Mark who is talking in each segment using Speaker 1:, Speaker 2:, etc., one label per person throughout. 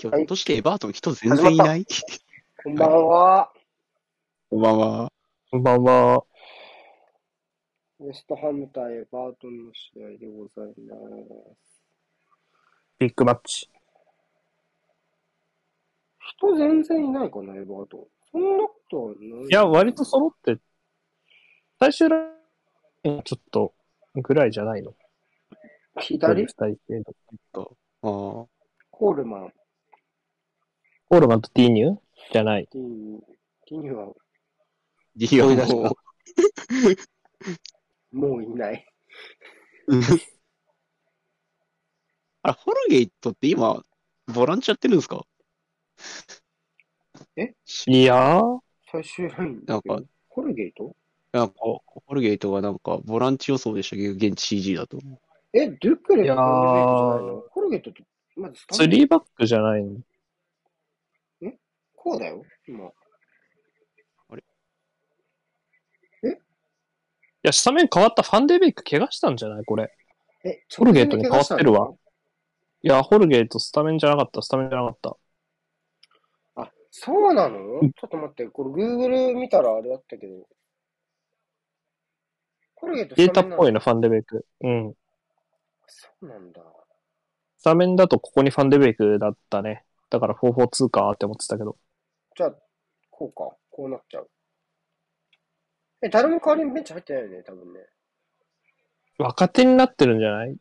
Speaker 1: ひょっとしてエバートン人全然いない？
Speaker 2: こんばんは。
Speaker 1: こんばんは。
Speaker 3: こんばんは。
Speaker 2: ウェストハム対エバートンの試合でございます。
Speaker 3: ビッグマッチ。
Speaker 2: 人全然いないかな、エバートン。そんなことはない。
Speaker 3: いや、割と揃って、最終ラインちょっとぐらいじゃないの？
Speaker 2: 左？
Speaker 1: ああ。
Speaker 2: コールマン、
Speaker 3: オールマンとディーニュ？ーじゃない。
Speaker 2: ティーニ、ティーニは。
Speaker 1: ディオ
Speaker 3: 追い出した。
Speaker 1: も
Speaker 2: もういない。
Speaker 1: あ、ホルゲイトって今、ボランチやってるんですか？
Speaker 2: え？
Speaker 3: いや。ー、
Speaker 2: 最終ライン。
Speaker 1: なんか、
Speaker 2: コルゲート？
Speaker 1: なんか、ホルゲイトがなんか、ボランチ予想でしたけど、現地 CG だと。
Speaker 2: え、ドゥクレ
Speaker 3: いやー。
Speaker 2: とコルゲートじゃないの？コルゲートって、まずスタ
Speaker 3: スリーバックじゃないの
Speaker 2: こうだよ、今。
Speaker 3: いや、スタメン変わったファンデベイク怪我したんじゃない？これ。
Speaker 2: え、
Speaker 3: コルゲートに変わってるわいや、ホルゲートスタメンじゃなかった、スタメンじゃなかった。
Speaker 2: あ、そうなの？
Speaker 3: うん
Speaker 2: ちょっと待って、これ Google 見たらあれだったけど。コルゲート
Speaker 3: データっぽい
Speaker 2: な。
Speaker 3: な、ファンデベイク。うん。
Speaker 2: そうなんだ。
Speaker 3: スタメンだとここにファンデベイクだったね。だから442かって思ってたけど。
Speaker 2: じゃあ、こうか。こうなっちゃう。え、誰も代わりにベンチ入ってないよね、多分ね。
Speaker 3: 若手になってるんじゃない？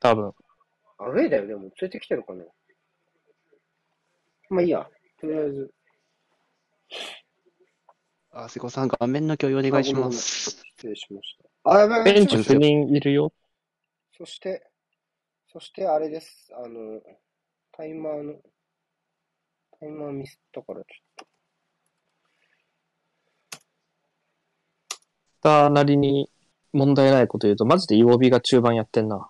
Speaker 3: 多分。
Speaker 2: アウェイだよ、でも。連れてきてるかな。まあいいや。とりあえず。
Speaker 1: あ、瀬古さん、画面の共有お願いします。
Speaker 2: 失礼しました。あ、やばいやばい
Speaker 3: ベンチ9人いるよ。
Speaker 2: そして、そしてあれです。あの、タイマーの、タイマーミスったからちょっ
Speaker 3: スターなりに問題ないこと言うと、マジで曜日が中盤やってんな。
Speaker 2: と、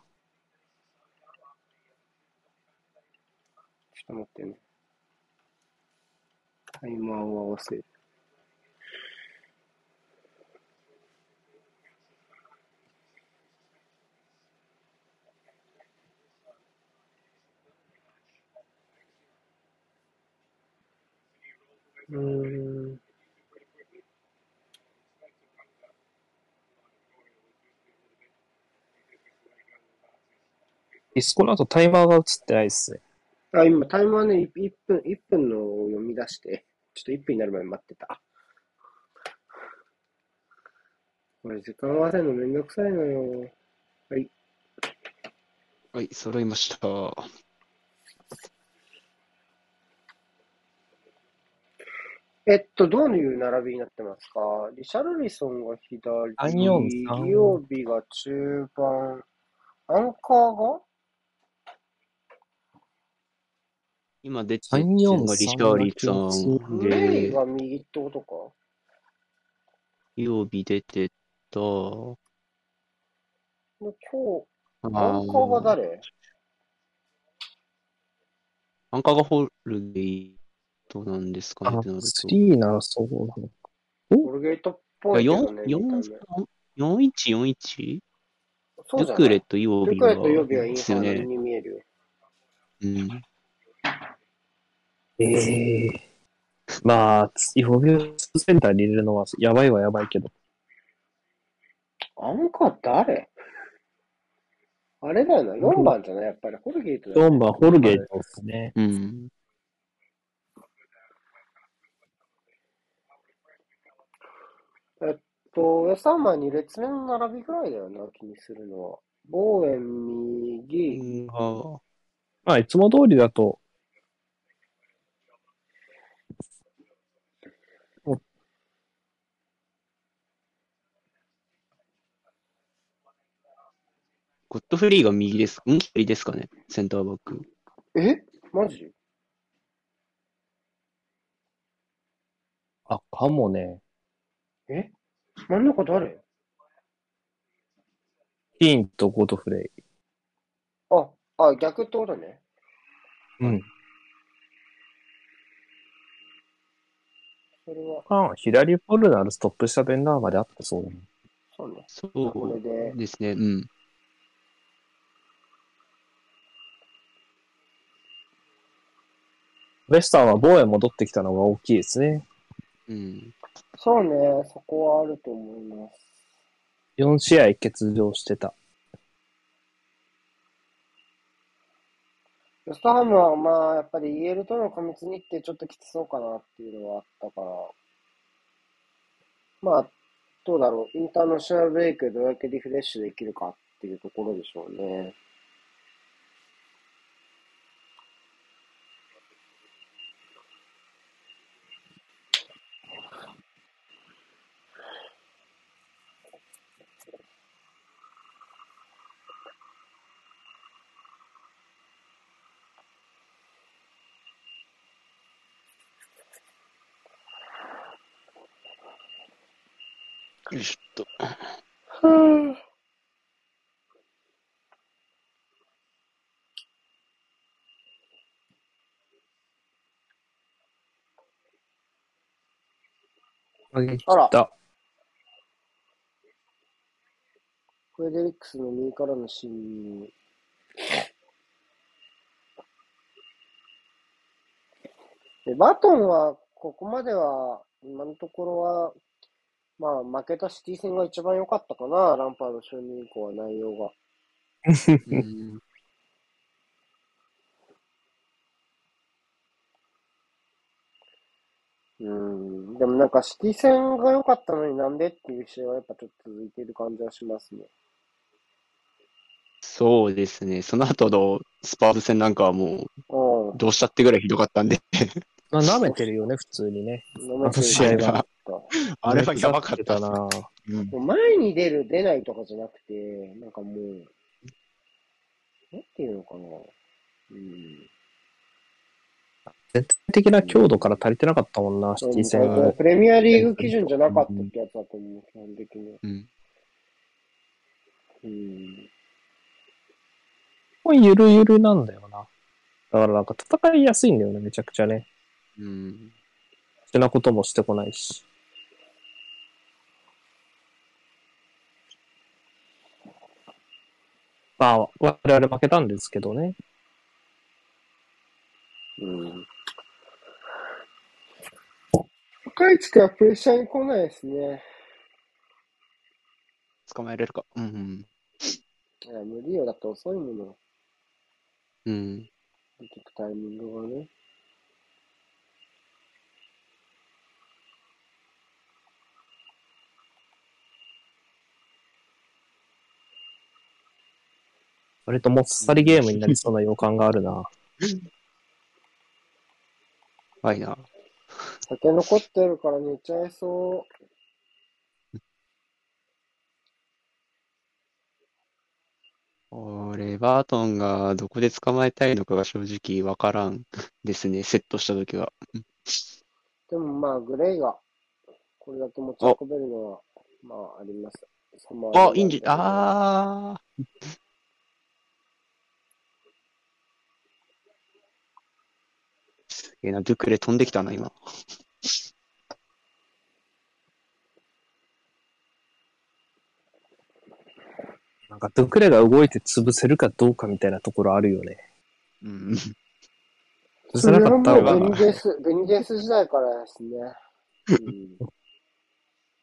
Speaker 2: ちょっと待ってね。タイマーを合わせる。うーん。
Speaker 3: ディスコの後タイマーが映ってないっすね。
Speaker 2: あ、今、タイマーね、1分、一分のを読み出して、ちょっと1分になるまで待ってた。これ、時間合わせるのめんどくさいのよ。はい。
Speaker 1: はい、揃いました。
Speaker 2: えっと、どういう並びになってますか？リシャルリソンが左、
Speaker 3: 343
Speaker 2: リオビが中盤、アンカーが？
Speaker 1: 今出てる
Speaker 3: 3 4
Speaker 1: のがリシャーリソンで、
Speaker 2: レイが右ってことか。
Speaker 1: 曜日出てた。
Speaker 2: で今日、
Speaker 1: あ
Speaker 2: アンカーが誰？
Speaker 1: アンカーがホルゲイトなんですかね
Speaker 3: あ
Speaker 1: ってなる、と。
Speaker 3: 3ならそうなの。
Speaker 2: コルゲートっぽいね。
Speaker 1: 4、
Speaker 2: 見た目
Speaker 1: 4、4141?
Speaker 2: そうじゃない
Speaker 1: ルクレと曜日が
Speaker 2: ルクレと曜日はイン
Speaker 1: ですよね。
Speaker 2: ハードに見えるよ。
Speaker 1: うん。
Speaker 3: ええまあ、曜日をセンターに入れるのはやばいはやばいけど。
Speaker 2: アンカー誰？あれだよな、4番じゃない？やっぱり、ホルゲートだよ
Speaker 3: 4番ホルゲートですね。
Speaker 1: うん。
Speaker 2: と、ウェスタンマンに列目の並びぐらいだよな、気にするのは。ボーエン右、
Speaker 1: あ
Speaker 3: まあ、いつも通りだと、
Speaker 1: ゴッドフリーが右です。ん？左ですかね？センターバック。
Speaker 2: え？マジ？
Speaker 3: あ、かもね。
Speaker 2: え？真ん中誰？
Speaker 3: ヒーンとゴトフレイ。
Speaker 2: あ、あ、逆ってことね。
Speaker 3: うん。
Speaker 2: それは、
Speaker 3: あ左ポルナルストップしたベンダーまであってそうだね。
Speaker 2: そうね。
Speaker 1: そ
Speaker 2: これで
Speaker 1: うですね。うん。
Speaker 3: ウェスタンは防衛戻ってきたのが大きいですね。
Speaker 1: うん。
Speaker 2: そうね、そこはあると思います。
Speaker 3: 4試合欠場してた。
Speaker 2: ウェストハムはまあ、やっぱり EL との過密日程ちょっときつそうかなっていうのはあったから、まあ、どうだろう、インターナショナルブレイクでどれだけリフレッシュできるかっていうところでしょうね。
Speaker 3: 上げ切
Speaker 2: あら。フェデリックスの右からの侵入。で、バトンは、ここまでは、今のところは、まあ、負けたシティ戦が一番良かったかな、ランパード就任以降は内容が。
Speaker 1: うん。
Speaker 2: うん。でもなんか、シティ戦が良かったのになんでっていう試合はやっぱちょっと続いている感じはしますね。
Speaker 1: そうですね。その後のスパーズ戦なんかはもう、
Speaker 2: うん。
Speaker 1: どうしたってぐらいひどかったんで、
Speaker 3: まあ、舐めてるよね、普通にね。
Speaker 2: 飲めてる
Speaker 3: 試合
Speaker 1: は
Speaker 2: も
Speaker 1: あれはやばかった。
Speaker 3: な。
Speaker 1: うん
Speaker 2: う前に出る、出ないとかじゃなくて、なんかもう、なんていうのかな。うん。
Speaker 3: 全体的な強度から足りてなかったもんな、シティ戦。
Speaker 2: プレミアリーグ基準じゃなかったってやつだと思う、基本的に。
Speaker 1: うん。
Speaker 2: うん。
Speaker 3: もうゆるゆるなんだよな。だからなんか戦いやすいんだよね、めちゃくちゃね。
Speaker 1: うん。
Speaker 3: そんなこともしてこないし。まあ、我々負けたんですけどね。
Speaker 2: うん。若い地区はプレッシャーに来ないですね。
Speaker 1: 捕まえれるか。うん
Speaker 2: いや、無理よ。だって遅いもの。
Speaker 1: うん。うん。
Speaker 2: 出てくタイミングがね。
Speaker 3: 割ともっさりゲームになりそうな予感があるな。
Speaker 1: はいな。
Speaker 2: 酒残ってるから寝ちゃいそ
Speaker 1: 俺、バートンがどこで捕まえたいのかが正直わからんですね。セットしたときは。
Speaker 2: う。でもまあ、グレイが、これだけ持ち運べるのは、まあ、あります。
Speaker 1: あ、いいんじゃ、あー。えな、ドゥクレ飛んできたな、今。
Speaker 3: なんか、ドゥクレが動いて潰せるかどうかみたいなところあるよね。
Speaker 1: うん。
Speaker 3: 潰せなかった方
Speaker 2: それはもうベ
Speaker 3: が
Speaker 2: ニゲス、ベニゲス時代からですね。うん。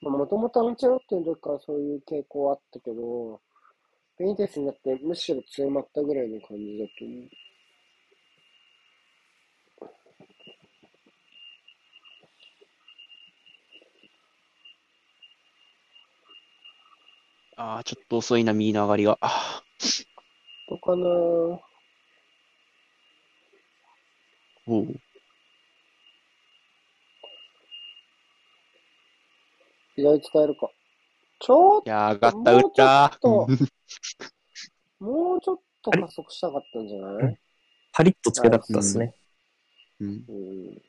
Speaker 2: まあ、もともとアンチェロッティの時からそういう傾向はあったけど、ベニテスになってむしろ強まったぐらいの感じだと思う。
Speaker 1: あー、ちょっと遅いな、右の上がりが。あ
Speaker 2: どうかな
Speaker 1: ーおう。
Speaker 2: 左使えるか。ちょっ
Speaker 1: いやー、上がった、打った
Speaker 2: もうちょっともうちょっと加速したかったんじゃない？
Speaker 3: パリッとつけたかったですね。
Speaker 1: うん。
Speaker 2: うん。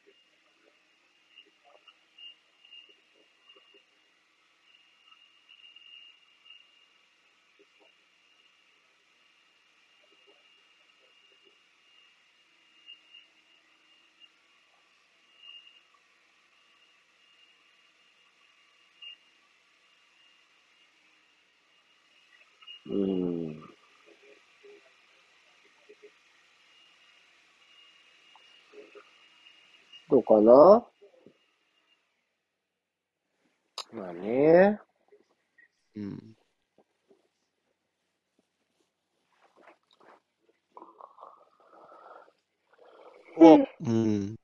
Speaker 2: うん。どうかな？まあね。
Speaker 1: うん。お、うん。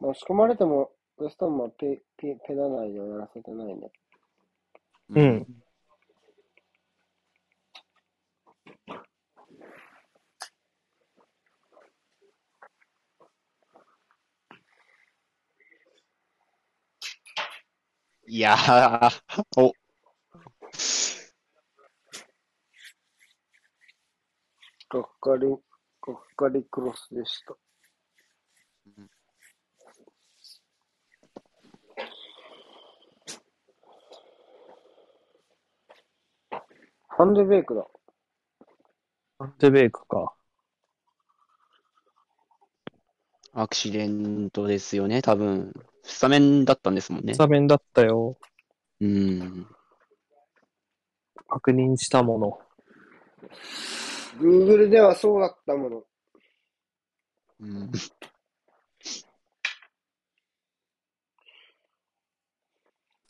Speaker 2: まあ、仕込まれても、ウエストンはペ、ペ、ペナ内ではやらせてないんだけ
Speaker 3: うん。
Speaker 1: いやー、お、
Speaker 2: ど。がっかり、がっかりクロスでした。ハンデベイクだ。
Speaker 3: アンテベイクか。
Speaker 1: アクシデントですよね、多分。スタメンだったんですもんね
Speaker 3: ス。タメンだったよ。
Speaker 1: うん。
Speaker 3: 確認したもの。
Speaker 2: Google ではそうだったもの。
Speaker 1: うん。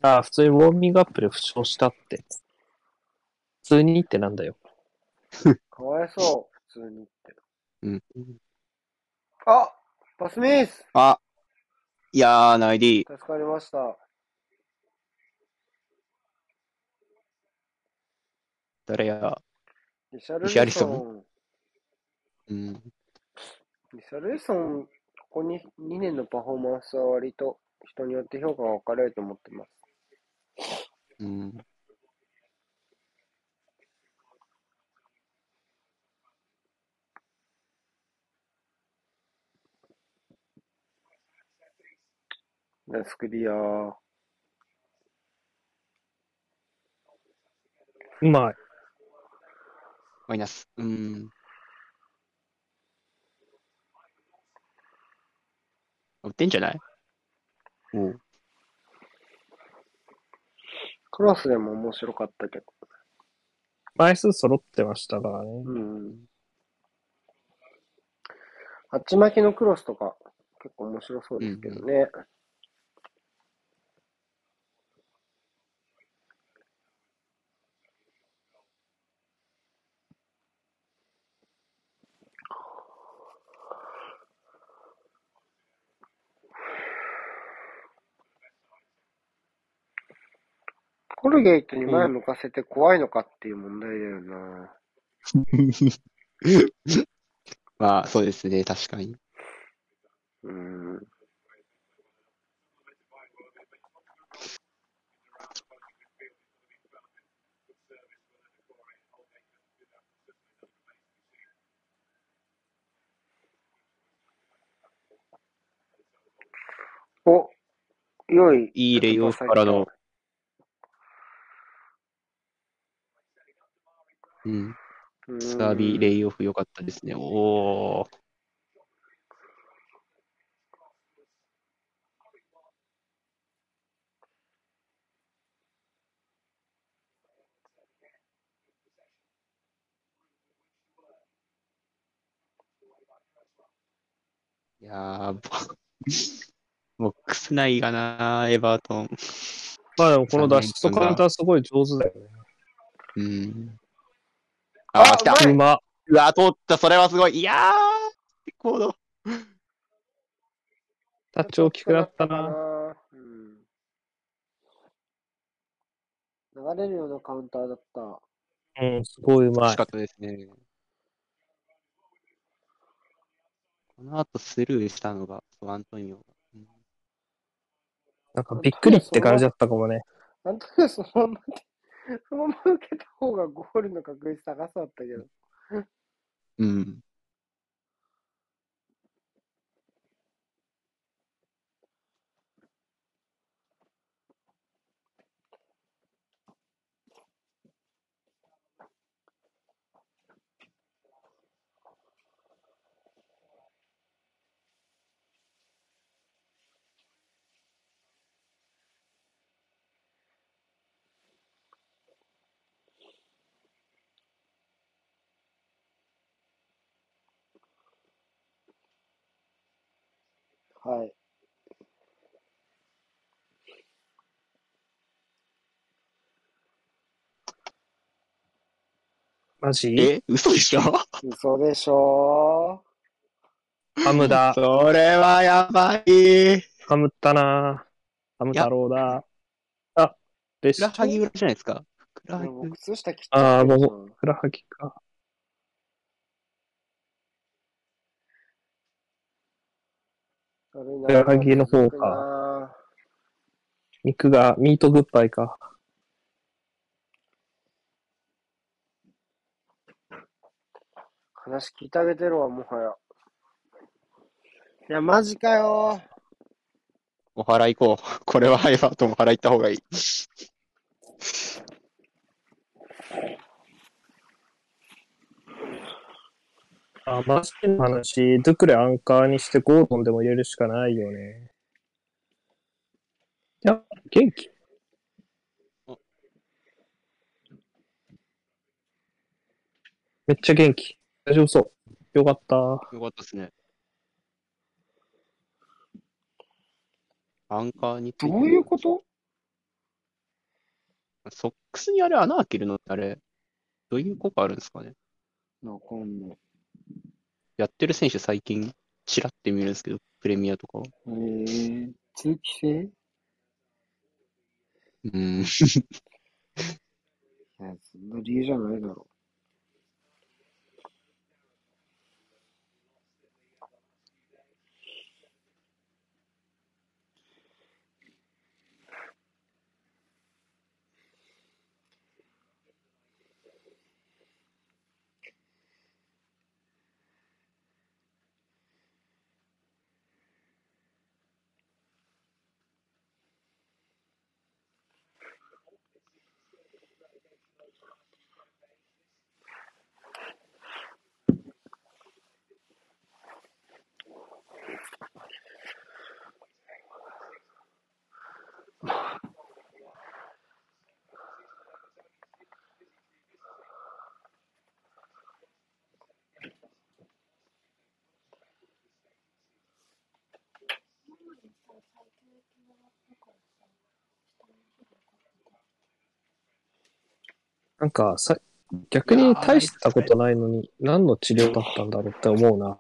Speaker 3: ああ、普通にウォーミングアップで負傷したって。普通にってなんだよ。
Speaker 2: かわいそう、普通にって。
Speaker 1: うん。
Speaker 2: あパスミス
Speaker 1: あ、いやー、ナイディ。
Speaker 2: 助かりました。
Speaker 1: 誰や？
Speaker 2: リシャル
Speaker 1: リリソ
Speaker 2: ン？
Speaker 1: うん。
Speaker 2: リシャルリソン、ここに2年のパフォーマンスは割と人によって評価が分かれると思ってます。
Speaker 1: うん。
Speaker 2: ナイスクリアー。
Speaker 3: うまい。
Speaker 1: マイナス。うん。打ってんじゃない？おう。
Speaker 2: クロスでも面白かったけど。
Speaker 3: 枚数揃ってましたからね。
Speaker 2: うん。あっち巻きのクロスとか結構面白そうですけどね。コルゲイトに前向かせて怖いのかっていう問題だよな。
Speaker 1: まあ、そうですね、確かに。
Speaker 2: うん。お、良い。
Speaker 1: いいレイオフからの。サービーレイオフ良かったですね。おー。いやー、ボ ボックス内がな、エバートン。
Speaker 3: まあでもこの脱出とカウンターすごい上手だよね。
Speaker 1: うん。あー、来た
Speaker 2: あう
Speaker 3: うま。
Speaker 1: うわ、通った、それはすごい。いやー、コード。
Speaker 3: タッチ大きくなったな。
Speaker 2: うん。流れるようなカウンターだった。
Speaker 3: うん、すごいうまい
Speaker 1: 惜しか。ったですね。この後スルーしたのが、そうアントニオが。うん
Speaker 3: なんかびっくりって感じだったかもね。
Speaker 2: なんとなくそのままで、そのまま受けた方がゴールの確率高そうだったけど。
Speaker 1: うん。
Speaker 2: はい。
Speaker 3: マジ？
Speaker 1: え？嘘でしょ？
Speaker 2: 嘘でしょ
Speaker 3: ハムだ。
Speaker 1: それはやばい。
Speaker 3: ハムったなハム太郎だ。あ、でし
Speaker 1: ふらはぎ裏じゃないですか。ふらはぎ
Speaker 2: 靴下切っ
Speaker 3: ああ。もうんふらはぎか。
Speaker 2: 悪いな
Speaker 3: ふらはぎの方か
Speaker 2: か。
Speaker 3: 肉が、ミートグッバイか。
Speaker 2: 話聞いてあげてるわ、もはや。いや、マジかよ。
Speaker 1: お払い行こう。これはエバートンお払い行った方がいい。
Speaker 3: あ、マジの話、ドゥクレアンカーにしてゴードンでも入れるしかないよね。いや、元気。めっちゃ元気。大丈夫そう。よかった。
Speaker 1: よかったですね。アンカーに
Speaker 2: どういうこと？
Speaker 1: ソックスにあれ穴開けるのってあれ、どういう効果あるんですかね？
Speaker 2: わかんない。
Speaker 1: やってる選手最近、チラって見るんですけど、プレミアとかは。
Speaker 2: えー、通気性？
Speaker 1: うん。
Speaker 2: いや、そんな理由じゃないだろ
Speaker 3: なんかさ、逆に大したことないのに、何の治療だったんだろうって思うな。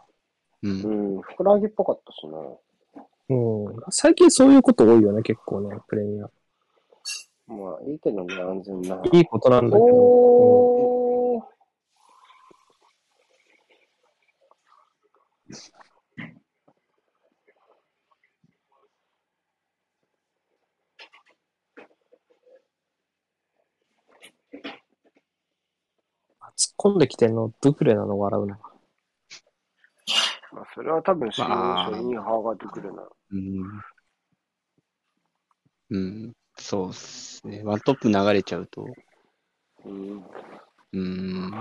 Speaker 1: うん
Speaker 2: う。。うん、ふくらはぎっぽかったしな。
Speaker 3: うん。最近そういうこと多いよね、結構ね、プレミア。
Speaker 2: まあ、いいけどね、安全な。
Speaker 3: いいことなんだけど。うんできてんの、ドゥクレなの笑うな。
Speaker 2: まあ、それは多分、死
Speaker 1: まあ
Speaker 2: 亡書にハーが出てくるな。
Speaker 1: うん。うん。そうっすね。ワントップ流れちゃうと。
Speaker 2: うん。
Speaker 1: うん。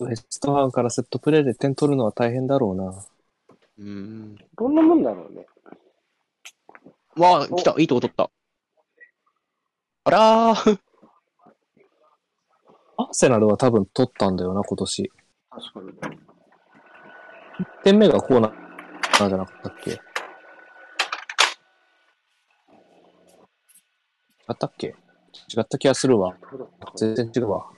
Speaker 3: ウエストハムからセットプレーで点取るのは大変だろうな。
Speaker 1: うん。
Speaker 2: どんなもんだろうね。
Speaker 1: わあ、来た。いいとこ取った。あらー。
Speaker 3: アーセナルは多分取ったんだよな、今年。
Speaker 2: 確かに。
Speaker 3: 1点目がコーナーじゃなかったっけ？違ったっけ？違った気がするわ。全然違うわ。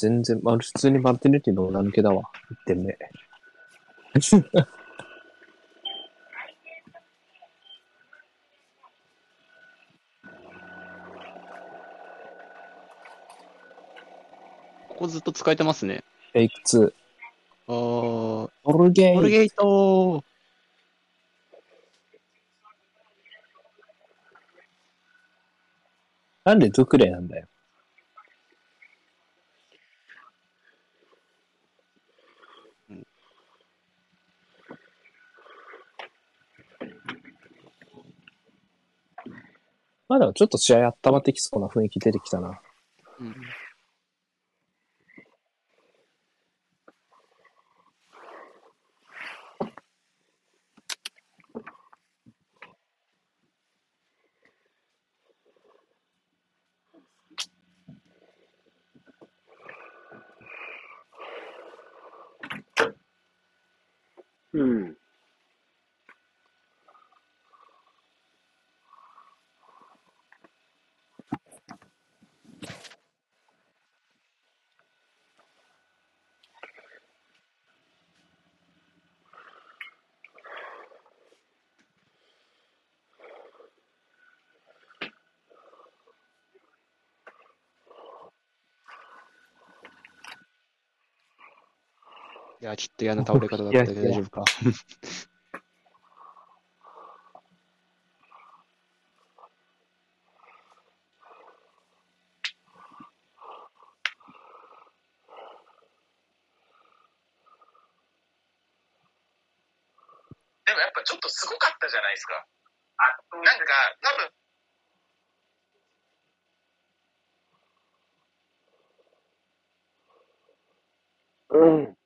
Speaker 3: 全然、まあ、普通にマルティネティの裏抜けだわ。1点目。
Speaker 1: ここずっと使えてますね。
Speaker 3: フェイク2。
Speaker 1: あー。
Speaker 3: オルゲイ
Speaker 1: モルゲート
Speaker 3: なんでドゥクレなんだよ。まだちょっと試合温まってきそうな雰囲気出てきたな。
Speaker 1: うん。や、ちょっと嫌な倒れ方だったけど大丈夫か。
Speaker 4: でもやっぱちょっとすごかったじゃないですか。あ、なんか、多分、
Speaker 2: うん。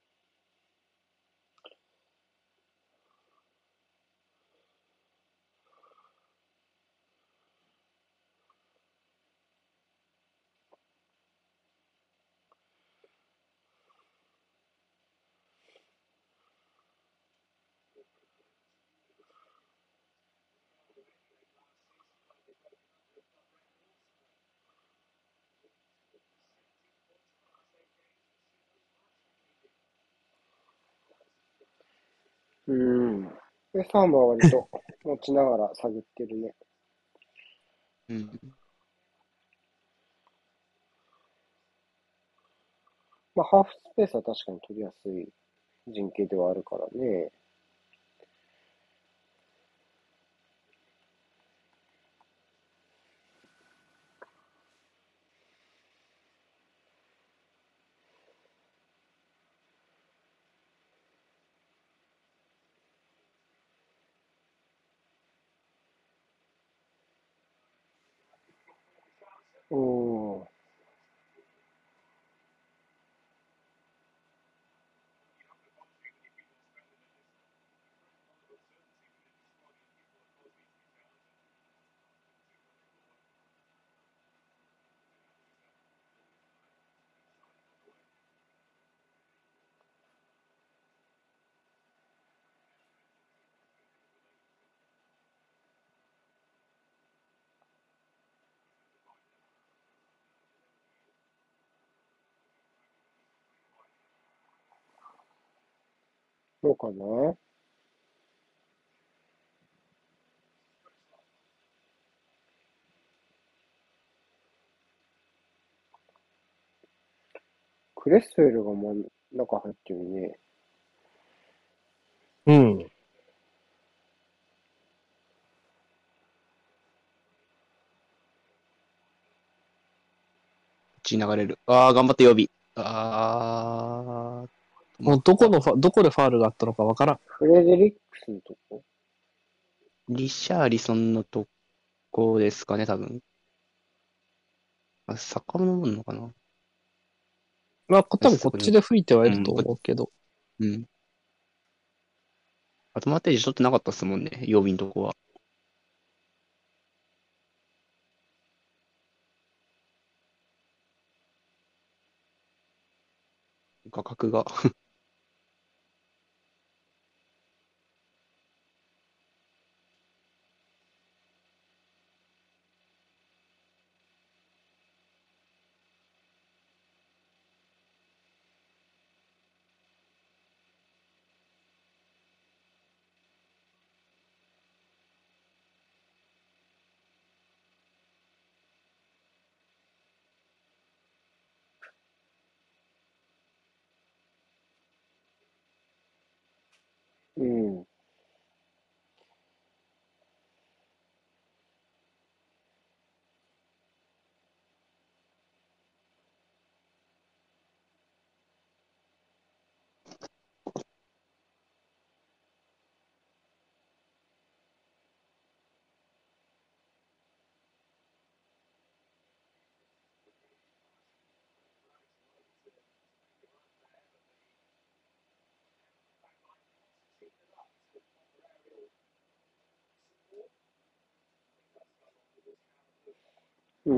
Speaker 2: うん。で、ファームは割と持ちながら探ってるね。
Speaker 1: うん。
Speaker 2: まあ、ハーフスペースは確かに取りやすい陣形ではあるからね。おー。どうかなクレスウェルが真ん中入ってるね。
Speaker 3: うん。
Speaker 1: こっちに流れる。ああ、頑張って予備。ああ、
Speaker 3: もうどこのファ、どこでファールがあったのかわからん。
Speaker 2: フレデリックスのとこ？
Speaker 1: リシャーリソンのとこですかね、多分。あ、坂のもんのかな？
Speaker 3: まあ、こ多分こっちで吹いてはいると思うけど。
Speaker 1: うん。アドバンテージ取ってなかったっすもんね、曜日のとこは。画角が
Speaker 2: う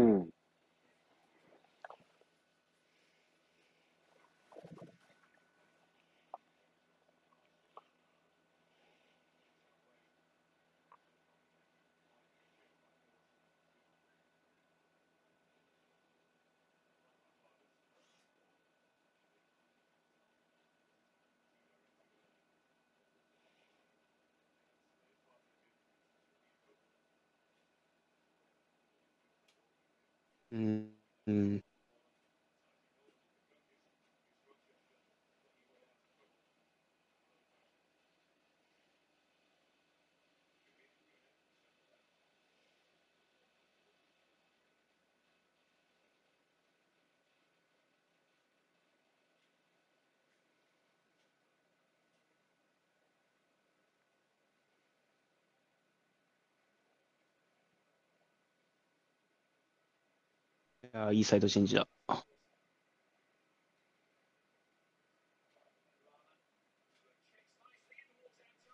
Speaker 2: ん。うん。
Speaker 1: うん。いいいサイドチェンジだ。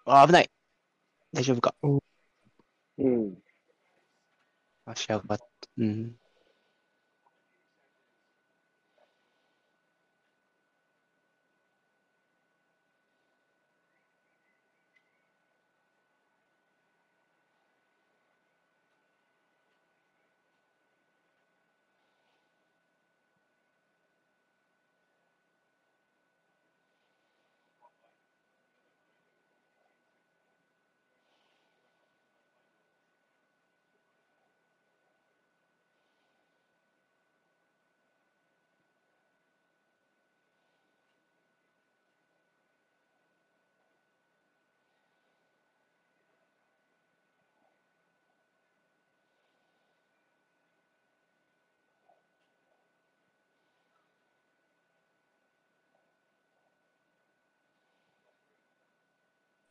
Speaker 1: あー、危ない。大丈夫か。
Speaker 2: うん。
Speaker 1: 足上がっ、うん。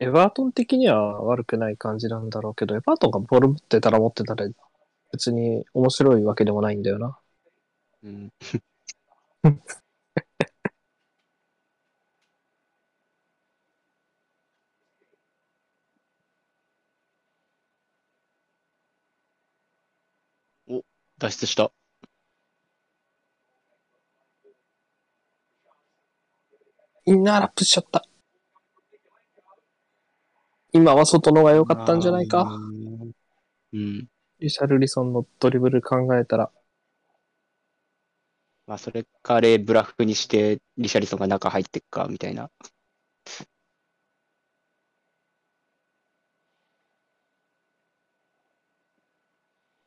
Speaker 3: エバートン的には悪くない感じなんだろうけど、エバートンがボール持ってたら持ってたら別に面白いわけでもないんだよな。
Speaker 1: うん。お、脱出した。
Speaker 3: インナーラップしちゃった。今は外のが良かったんじゃないか？
Speaker 1: うん。
Speaker 3: リシャルリソンのドリブル考えたら。
Speaker 1: まあ、それかレブラフにして、リシャリソンが中入ってっか、みたいな。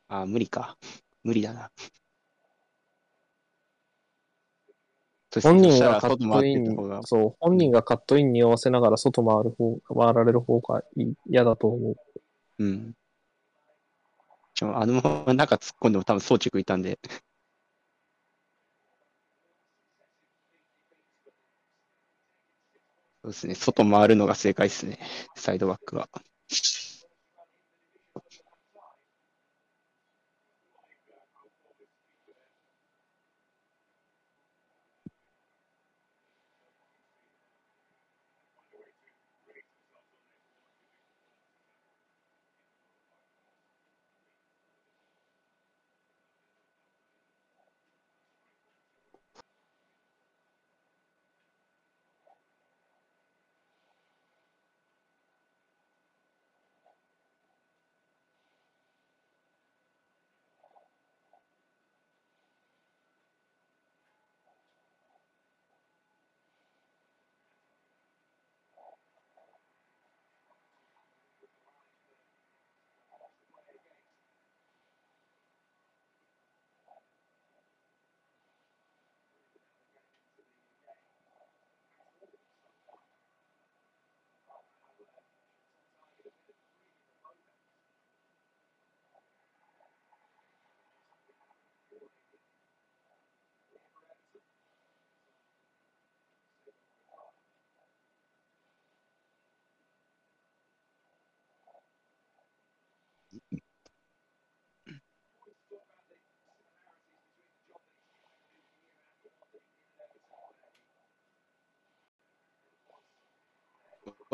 Speaker 1: あー、無理か。無理だな。そ
Speaker 3: 本人
Speaker 1: そ
Speaker 3: がカットインそう、本人がカットインに合わせながら外回る方、回られる方が嫌だと思う。
Speaker 1: うん。しかもあのまま中突っ込んでも多分装着いたんで。そうですね。外回るのが正解ですね。サイドバックは。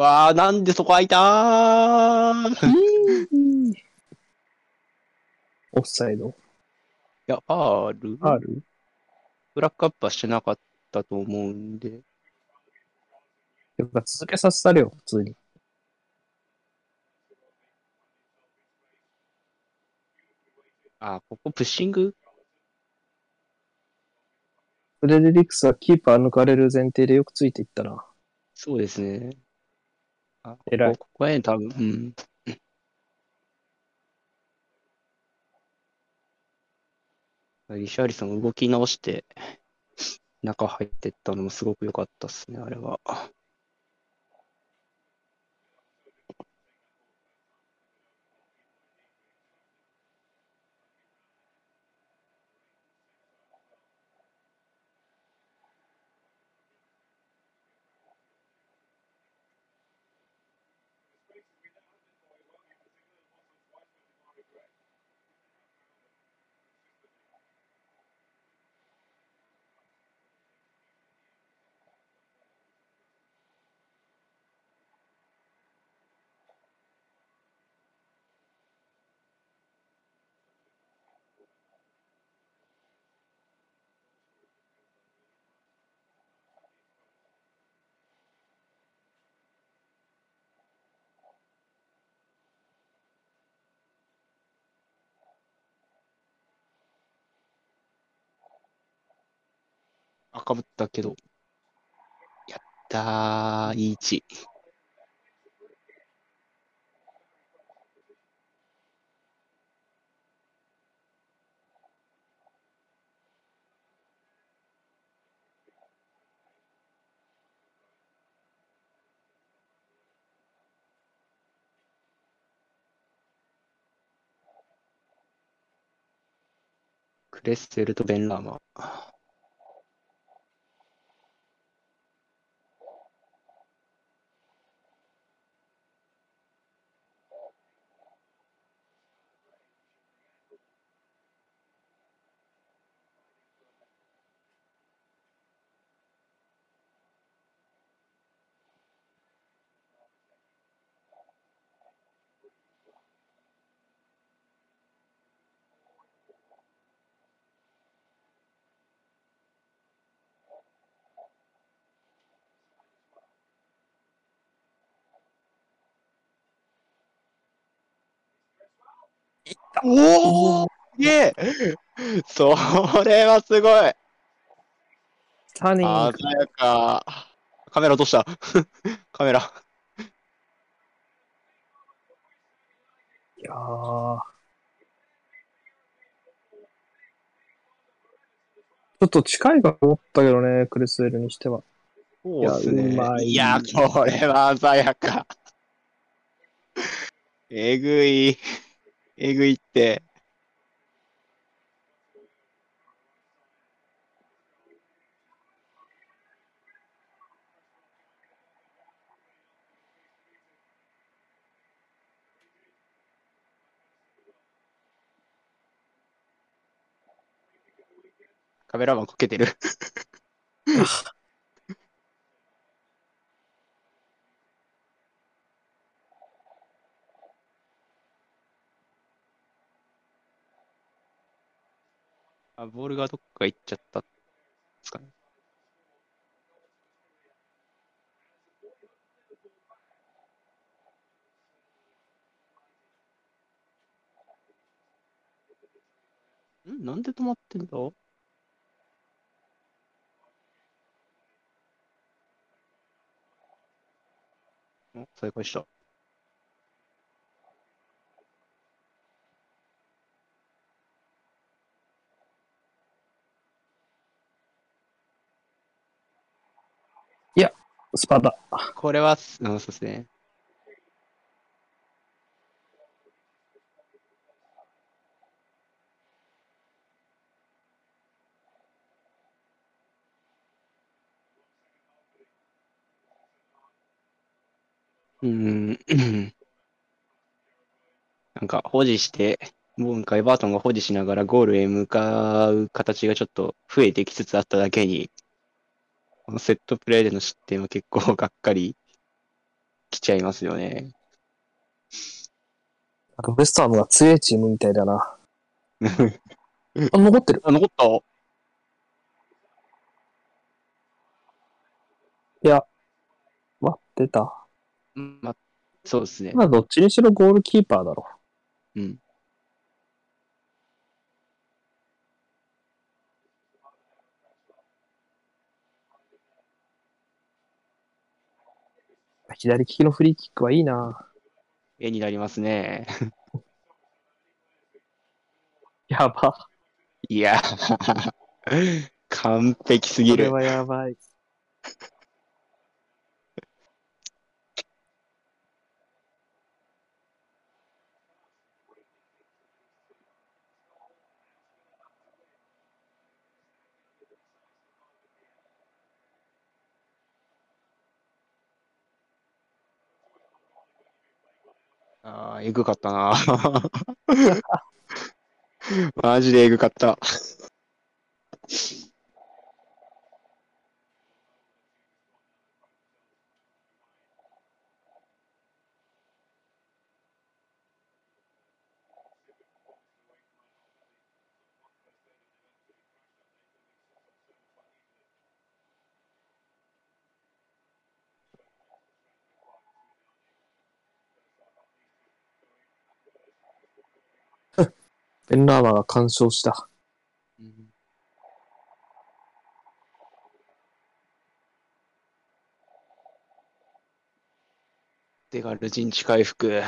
Speaker 1: わあ、なんでそこ開いたーい
Speaker 3: オフサイド。
Speaker 1: や、ファール
Speaker 3: ある
Speaker 1: ブラックアップはしてなかったと思うんで。
Speaker 3: てか続けさせたれよ、普通に。
Speaker 1: あ、ここプッシング？
Speaker 3: フレデリックスはキーパー抜かれる前提でよくついていったな。
Speaker 1: そうですね。あ、
Speaker 3: い
Speaker 1: こ、ここはね、多分、うん。リシャーリソン動き直して、中入ってったのもすごく良かったっすね、あれは。赤ぶったけど。やったー、いい位置。クレッセルとベンラーマおおすげえそれはすごい
Speaker 3: タニン
Speaker 1: 鮮やか。カメラ落とした。カメラ。
Speaker 3: いやーちょっと近いかと思ったけどね、クレスウェルにしては。
Speaker 1: そうっすね。
Speaker 3: いやい
Speaker 1: いや、これは鮮やか。えぐい。えぐいって。カメラマンこけてる。あ、ボールがどっか行っちゃったんですかね。ん？なんで止まってんだ？お再開した。
Speaker 3: スパダ。
Speaker 1: これは、うん、そうですね。うん。なんか、保持して、もうなんかエバートンが保持しながらゴールへ向かう形がちょっと増えてきつつあっただけに、このセットプレーでの失点は結構がっかりきちゃいますよね。
Speaker 3: なんかウエストハムが強いチームみたいだな。あ、残ってる。
Speaker 1: あ、残った
Speaker 3: いや、待ってた。
Speaker 1: うんまあ、そうですね。
Speaker 3: まあ、どっちにしろゴールキーパーだろ
Speaker 1: うん。
Speaker 3: 左利きのフリーキックはいいな。
Speaker 1: 絵になりますね。
Speaker 3: やば。
Speaker 1: いやー、完璧すぎる。
Speaker 3: これはやばい。
Speaker 1: ああ、えぐかったな。マジでえぐかった。
Speaker 3: ベンラーマが干渉した。
Speaker 1: デガル陣地回復。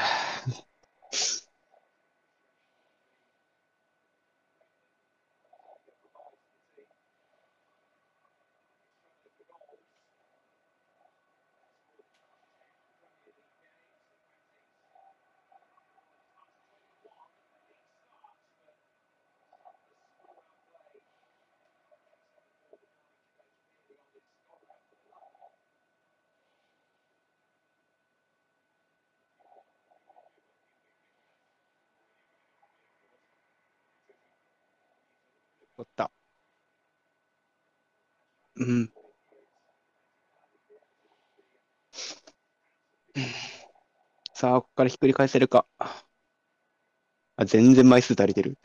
Speaker 1: うん。さあ、ここからひっくり返せるか。あ、全然枚数足りてる。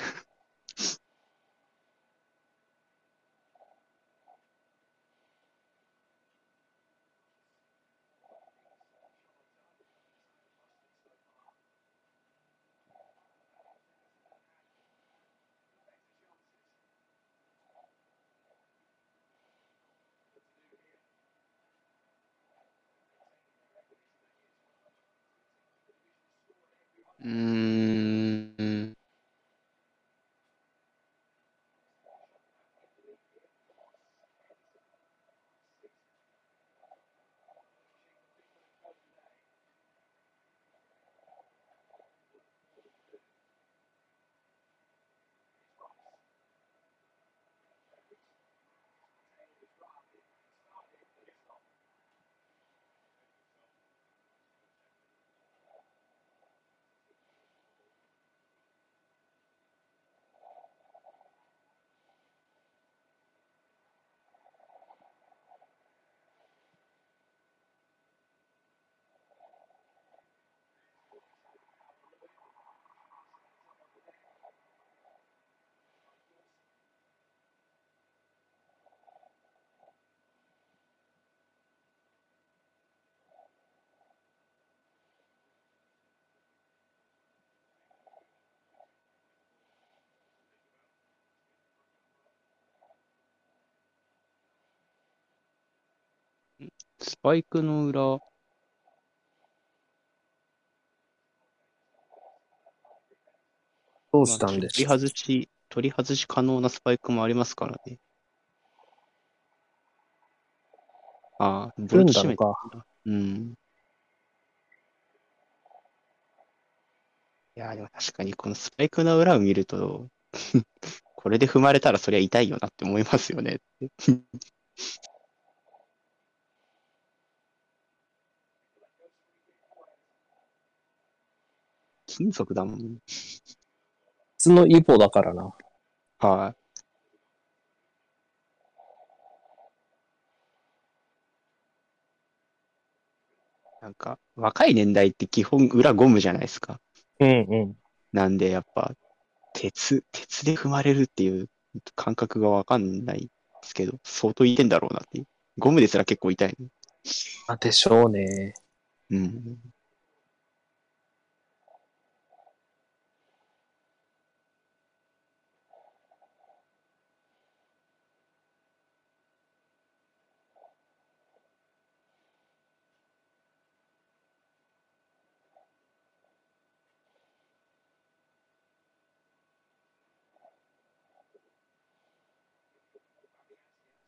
Speaker 1: スパイクの裏、
Speaker 3: どうしたんでし
Speaker 1: 取
Speaker 3: ょう
Speaker 1: り外し、取り外し可能なスパイクもありますからね。ああ、ボルト締めて
Speaker 3: か。
Speaker 1: うん。いやー、でも確かにこのスパイクの裏を見ると、これで踏まれたらそりゃ痛いよなって思いますよね。金属だもん。
Speaker 3: 普通のイボだからな。
Speaker 1: はい。なんか、若い年代って基本裏ゴムじゃないですか。
Speaker 3: うんうん。
Speaker 1: なんでやっぱ、鉄、鉄で踏まれるっていう感覚がわかんないですけど、相当痛いんだろうなっていう。ゴムですら結構痛い。
Speaker 3: あ、でしょうね。
Speaker 1: うん。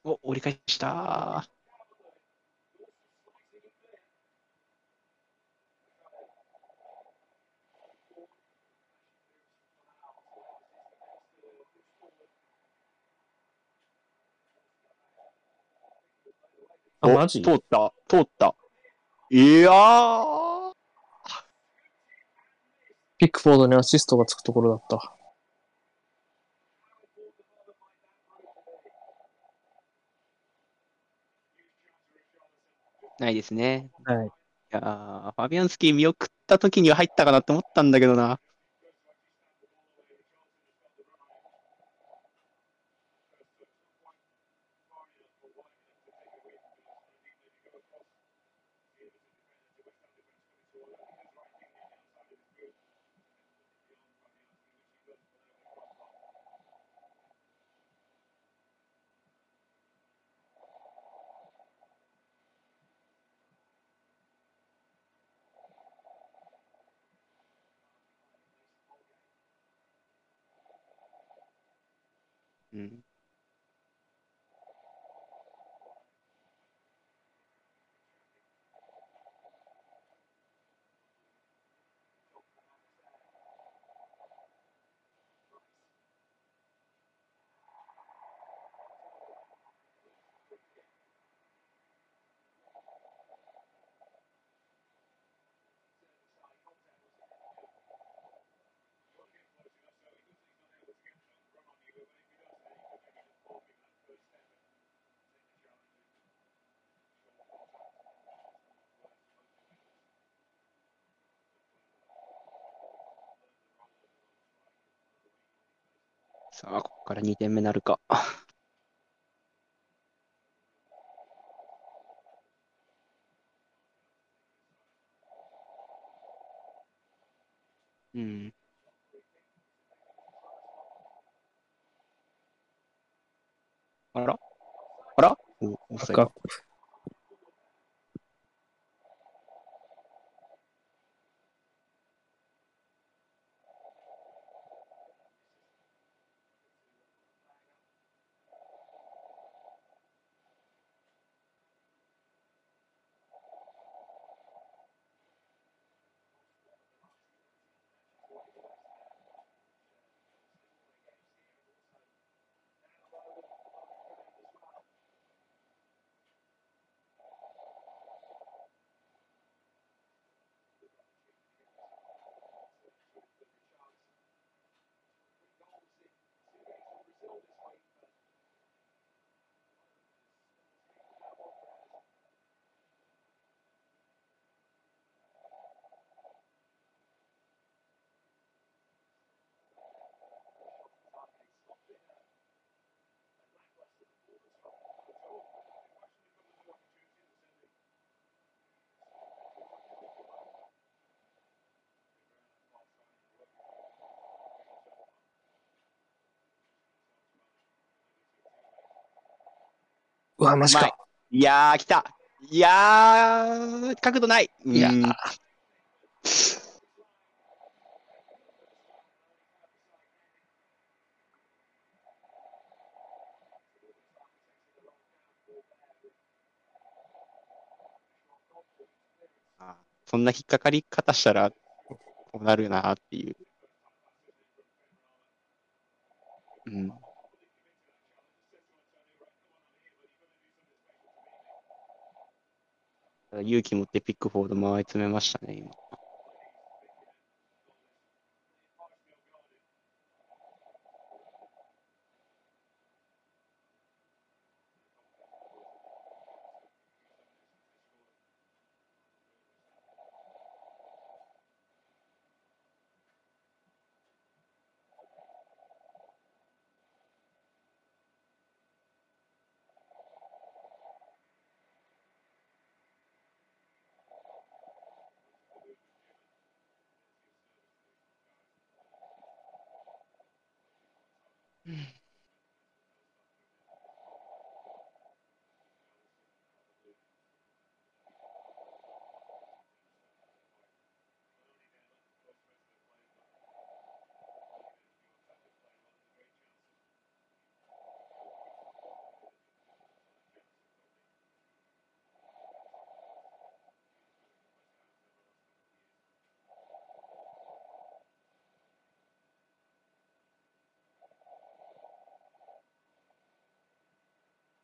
Speaker 1: お、折り返した。
Speaker 3: あ、
Speaker 1: お
Speaker 3: マジ？
Speaker 1: 通った、通った。いやー。
Speaker 3: ピックフォードにアシストがつくところだった。
Speaker 1: ないですね。
Speaker 3: はい。
Speaker 1: いやー、ファビアンスキー見送った時には入ったかなって思ったんだけどな。うさあ、ここから2点目なるか。うん。あら？あら？お、オフサイド
Speaker 3: うわ、マジか。
Speaker 1: いやー、来た。いやー、角度ない。
Speaker 3: いや
Speaker 1: うんあそんな引っかかり方したら、こうなるなっていう。うん。ただ勇気持ってピックフォード回り詰めましたね、今。Mm-hmm.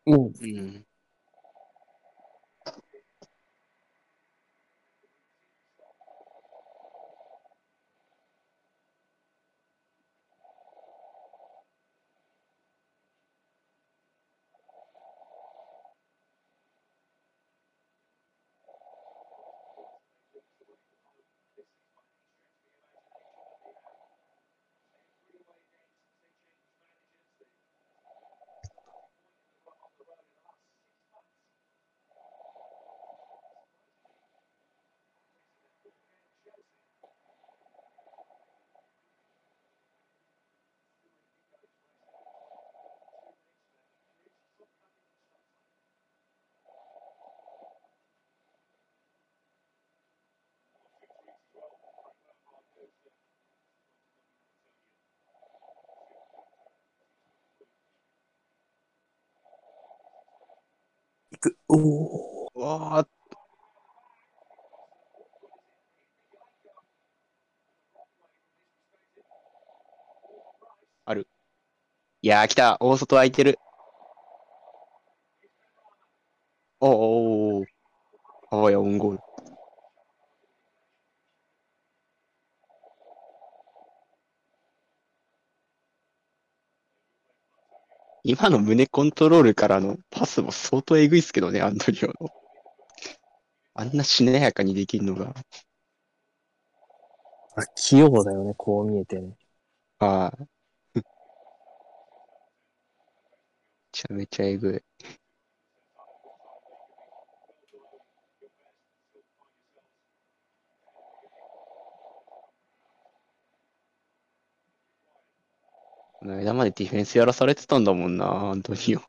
Speaker 3: もう、く。おお。
Speaker 1: わあ、ある。いやー、来た。大外空いてる。おーおーおーあわや、オンゴール。今の胸コントロールからのパスも相当えぐいっすけどね、アンドリオの。あんなしなやかにできるのが。
Speaker 3: あ器用だよね、こう見えてね。
Speaker 1: はい。めちゃめちゃえぐい。間までディフェンスやらされてたんだもんな、アントニオ。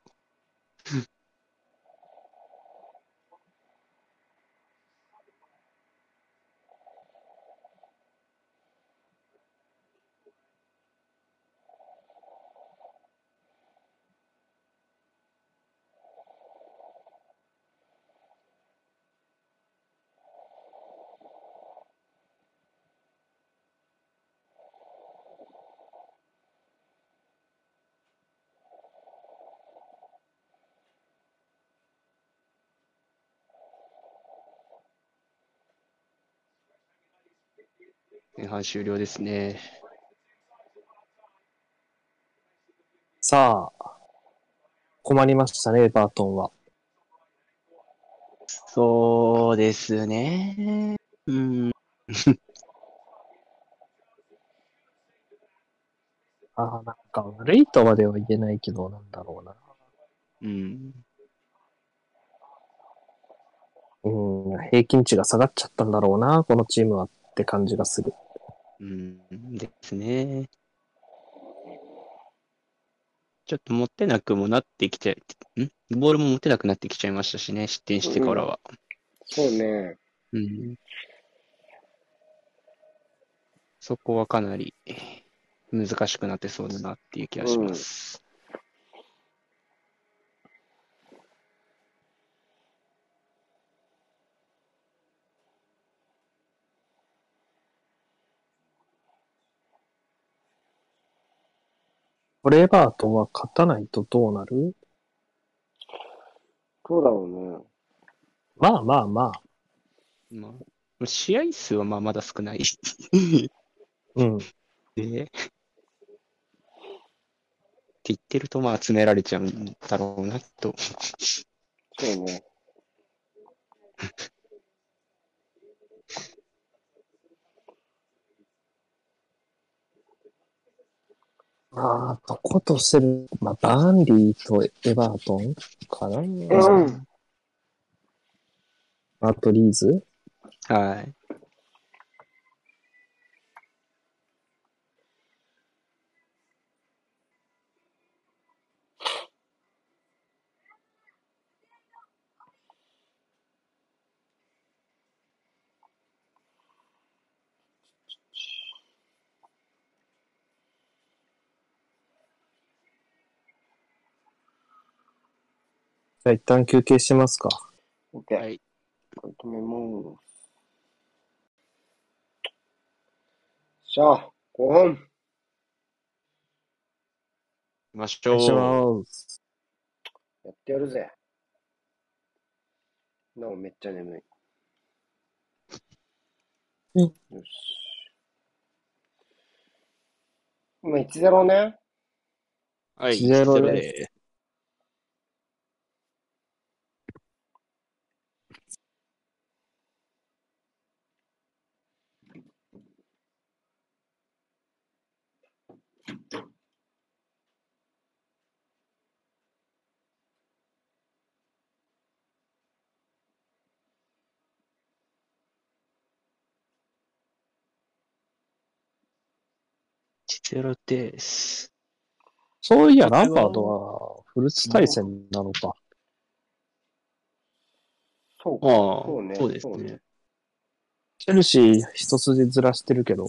Speaker 1: 前半終了ですね。
Speaker 3: さあ、困りましたね、バートンは。
Speaker 1: そうですね。うん。
Speaker 3: ああ、なんか悪いとまでは言えないけど、なんだろうな。
Speaker 1: うん。
Speaker 3: うん、平均値が下がっちゃったんだろうな、このチームはって感じがする。
Speaker 1: うん。ですね。ちょっと持ってなくもなってきちゃい、ん？ボールも持てなくなってきちゃいましたしね、失点してからは。
Speaker 2: そうね。
Speaker 1: うん。そこはかなり難しくなってそうだなっていう気がします。
Speaker 3: これバートンは勝たないとどうなる？
Speaker 2: そうだろうね。
Speaker 3: まあまあまあ。
Speaker 1: まあ、試合数はまあまだ少ない。
Speaker 3: うん。
Speaker 1: で、って言ってるとまあ詰められちゃうんだろうなと。
Speaker 2: そうね。
Speaker 3: まあ、どことする、まあ、バーンリーとエバートンかな、
Speaker 2: うん。
Speaker 3: あとリーズ？
Speaker 1: はい。
Speaker 3: じゃあ一旦休憩しますか。
Speaker 2: OK。
Speaker 1: はい。
Speaker 2: 止めます。じゃあ、5本。
Speaker 1: 行きましょう。
Speaker 2: やってやるぜ。なお、めっちゃ眠い。
Speaker 3: うん
Speaker 2: よし。今1-0ね。
Speaker 1: はい、
Speaker 3: 1-0
Speaker 1: 1-0
Speaker 3: で
Speaker 1: で。1-0です。
Speaker 3: そういや、ランパードはフルーツ対戦なのか。
Speaker 2: そうか。
Speaker 1: ああ、
Speaker 2: そうね
Speaker 1: そうです
Speaker 2: ね
Speaker 1: ね。
Speaker 3: チェルシー一筋ずらしてるけど、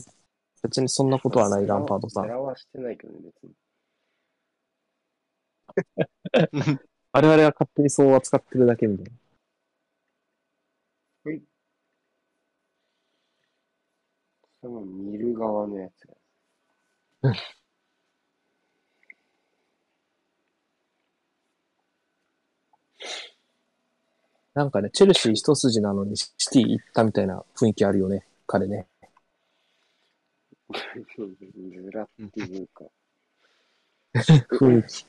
Speaker 3: 別にそんなことはない、ランパードさん。
Speaker 2: 狙わしてないけどね、別に。
Speaker 3: 我々は勝手にそう扱ってるだけみたいな。
Speaker 2: その見る側のやつや。
Speaker 3: なんかね、チェルシー一筋なのにシティ行ったみたいな雰囲気あるよね、彼ね。
Speaker 2: ずらっていうか。
Speaker 3: 雰囲気。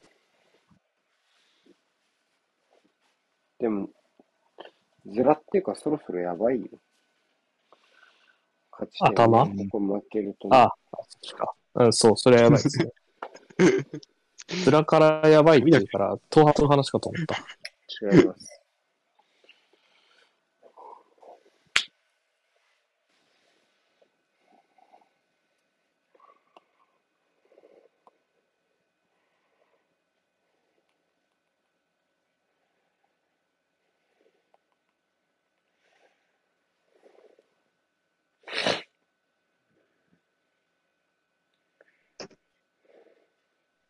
Speaker 2: でも、ずらっていうかそろそろやばいよ。勝ち点
Speaker 3: 頭？
Speaker 2: ここ負けるとね、
Speaker 3: ああ、そっちか。うん、そう、それはやばいですね。ズラからやばいって言うから、頭髪の話かと思った。
Speaker 2: 違います。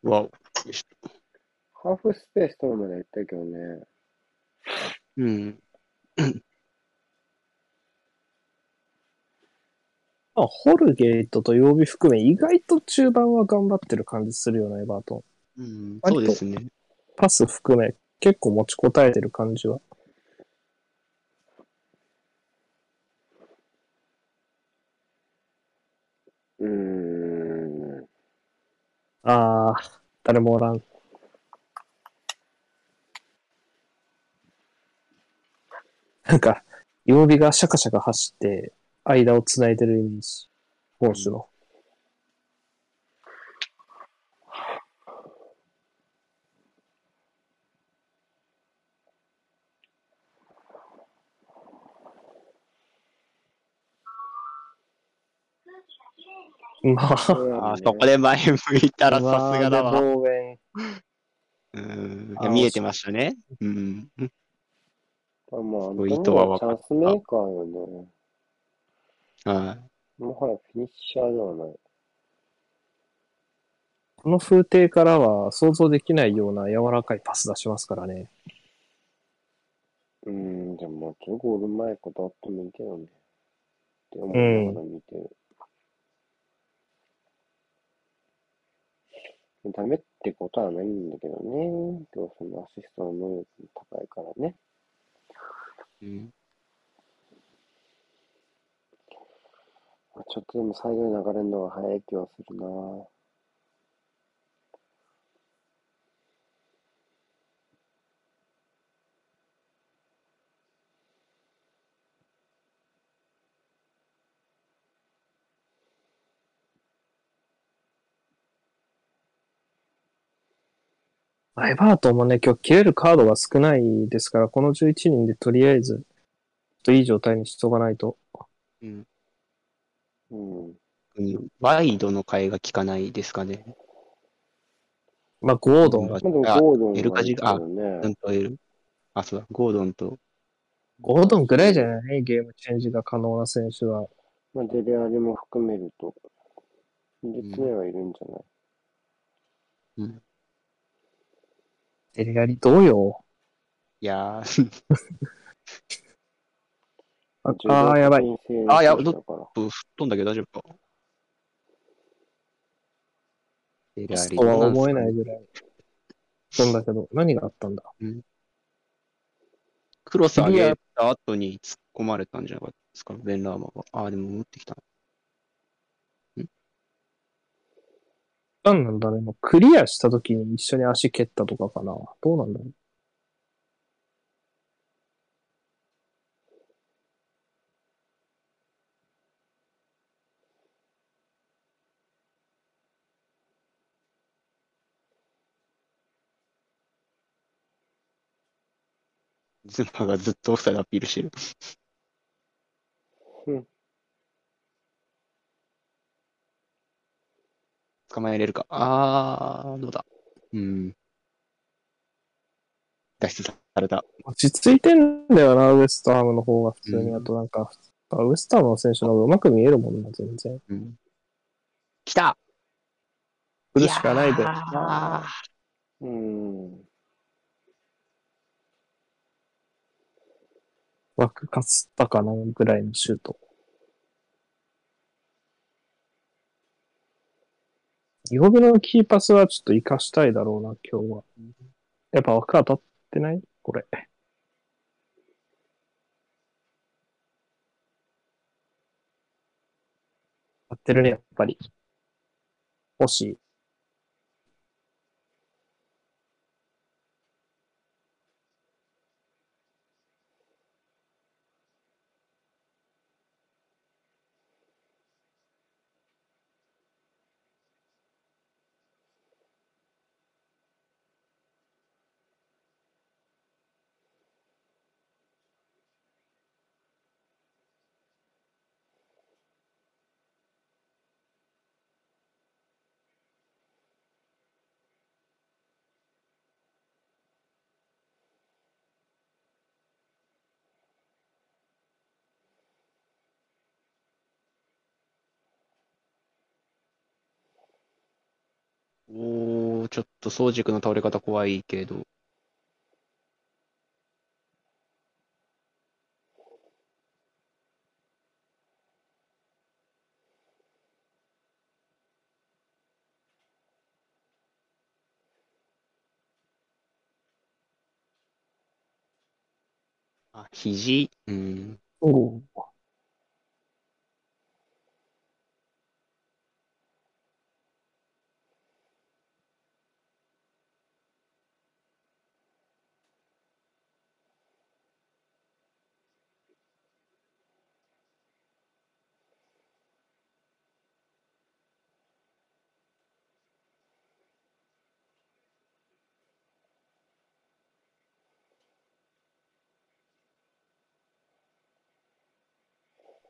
Speaker 1: わお。よいし
Speaker 2: ハーフスペース取るまで言ったけどね。
Speaker 1: ょうん。
Speaker 3: まあ、ホルゲートと曜日含め、意外と中盤は頑張ってる感じするよね、エバートン。
Speaker 1: うん、そうですね。
Speaker 3: パス含め、結構持ちこたえてる感じは。
Speaker 2: うーん。
Speaker 3: ああ、誰もおらん。なんか、曜日がシャカシャカ走って、間を繋いでるイメージ。攻守の。まあ、
Speaker 1: あそこで前向いたらさすがだわ。うん。見えてましたね。うん。
Speaker 2: あまあ、
Speaker 1: 意図は分
Speaker 2: チ
Speaker 1: かった
Speaker 2: ャンスメーカーよね。
Speaker 1: はい。
Speaker 2: もはやフィニッシャーではない。
Speaker 3: この風景からは想像できないような柔らかいパス出しますからね。
Speaker 2: うーん、じゃあもうちょゴール前こだわってもいいけどね。って思いながら見てる。ダメってことはないんだけどね。今日そのアシストの能力も高いからね。
Speaker 1: うん。
Speaker 2: ちょっとでも最後に流れるのが早い気はするな
Speaker 3: エバートンもね、今日切れるカードが少ないですから、この11人でとりあえず、といい状態にしとかないと。
Speaker 1: うん。
Speaker 2: うん。
Speaker 1: ワイドの替えが効かないですかね。
Speaker 3: まあ、ゴードン、
Speaker 1: うん
Speaker 2: まあでも
Speaker 1: あ
Speaker 2: ゴードン
Speaker 1: エルカジ
Speaker 2: がいいけどね
Speaker 1: なんとエル。あ、そうだ、ゴードンと、
Speaker 3: ゴードンぐらいじゃない？ゲームチェンジが可能な選手は。
Speaker 2: まあ、デレアリも含めると、実名はいるんじゃない、
Speaker 1: うん。
Speaker 3: デレガリどうよ？
Speaker 1: いやー、
Speaker 3: ああー、やばい。。
Speaker 1: あや
Speaker 2: だから。
Speaker 1: 吹っ飛んだけど大丈夫か？デ
Speaker 3: ポストは思えないぐらい。たんだけど、何があったんだ？
Speaker 1: クロス上げた後に突っ込まれたんじゃなかったですか、ベンラーマが。ああ、でも持ってきた。
Speaker 3: 何なんだろう、クリアした時に一緒に足蹴ったとかかな。どうなんだろう。
Speaker 1: ズマがずっとオフサイドアピールしてる。
Speaker 2: うん
Speaker 1: 捕まえれるか。あー、どうだ。うん。脱出された。
Speaker 3: 落ち着いてんだよな、ウエストハムの方が普通に。
Speaker 1: うん
Speaker 3: あとなんか、ウエストハムの選手の方が上手く見えるもんな、全然。
Speaker 1: うん。来た
Speaker 3: 振るしかないで。
Speaker 1: やー
Speaker 2: うん。
Speaker 3: 枠かすったかな、ぐらいのシュート。曜日のキーパスはちょっと活かしたいだろうな、今日は。やっぱ枠当たってない？これ。当たってるね、やっぱり。惜しい。
Speaker 1: ちょっと総軸の倒れ方怖いけど。あ、肘？うん。
Speaker 3: おう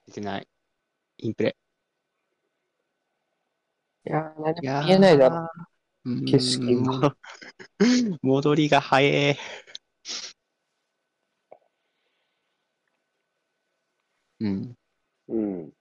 Speaker 1: 出てない。インプレ。
Speaker 3: いやー、何も見えないだろ。
Speaker 1: うん
Speaker 3: 景色も
Speaker 1: 戻りが早え。うん。
Speaker 2: うん。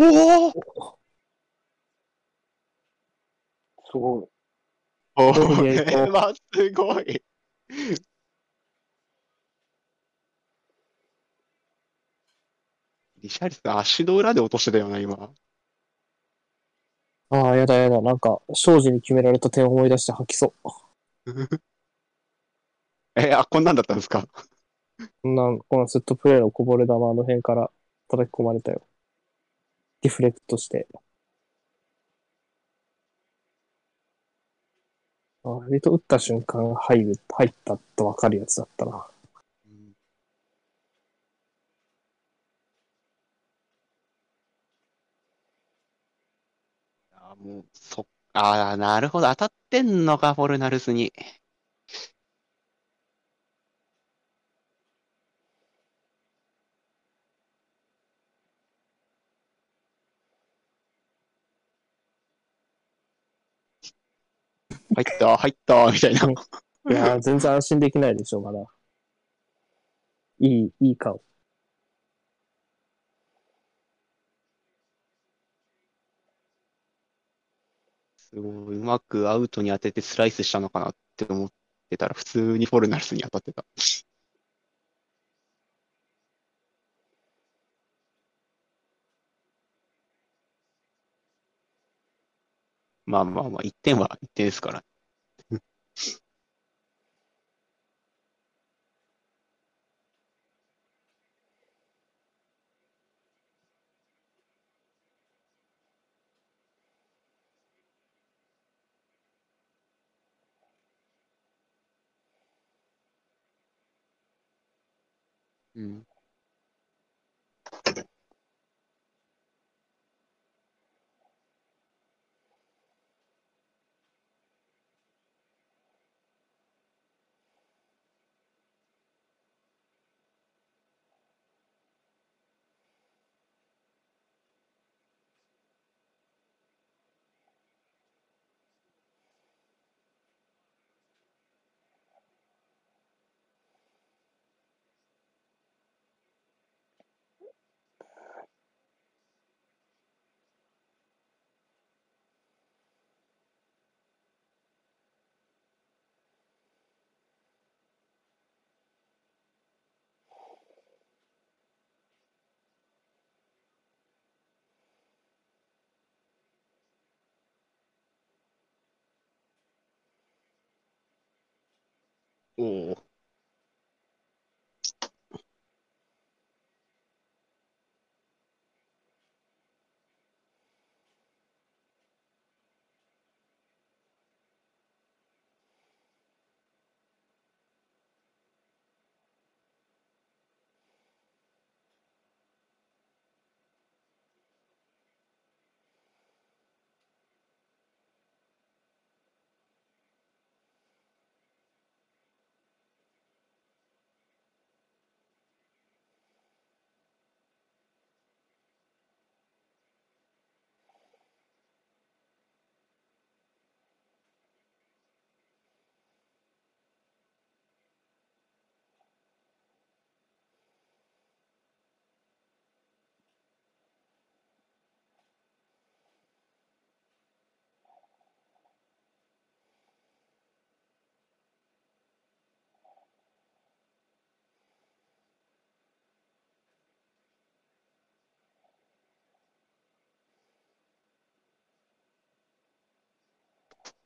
Speaker 1: おお
Speaker 2: すごい。
Speaker 1: こ
Speaker 3: こ
Speaker 1: れはすごい。リシャリス足の裏で落としてたよな、今。
Speaker 3: ああ、やだやだ。なんか、庄司に決められた点を思い出して吐きそう。
Speaker 1: え、あ、こんなんだったんですか？
Speaker 3: こんな、このセットプレーのこぼれ球あの辺から叩き込まれたよ。ディフレクトして。あ割と打った瞬間入る、入ったとわかるやつだったな。
Speaker 1: あ、もう、そ、あーなるほど。当たってんのか、フォルナルスに。入った、入った、みたいな。
Speaker 3: いやー、全然安心できないでしょ、まだ。いい、いい顔。
Speaker 1: すごい、うまくアウトに当ててスライスしたのかなって思ってたら、普通にフォルナルスに当たってた。まあまあまあ、1点は1点ですから。うん。お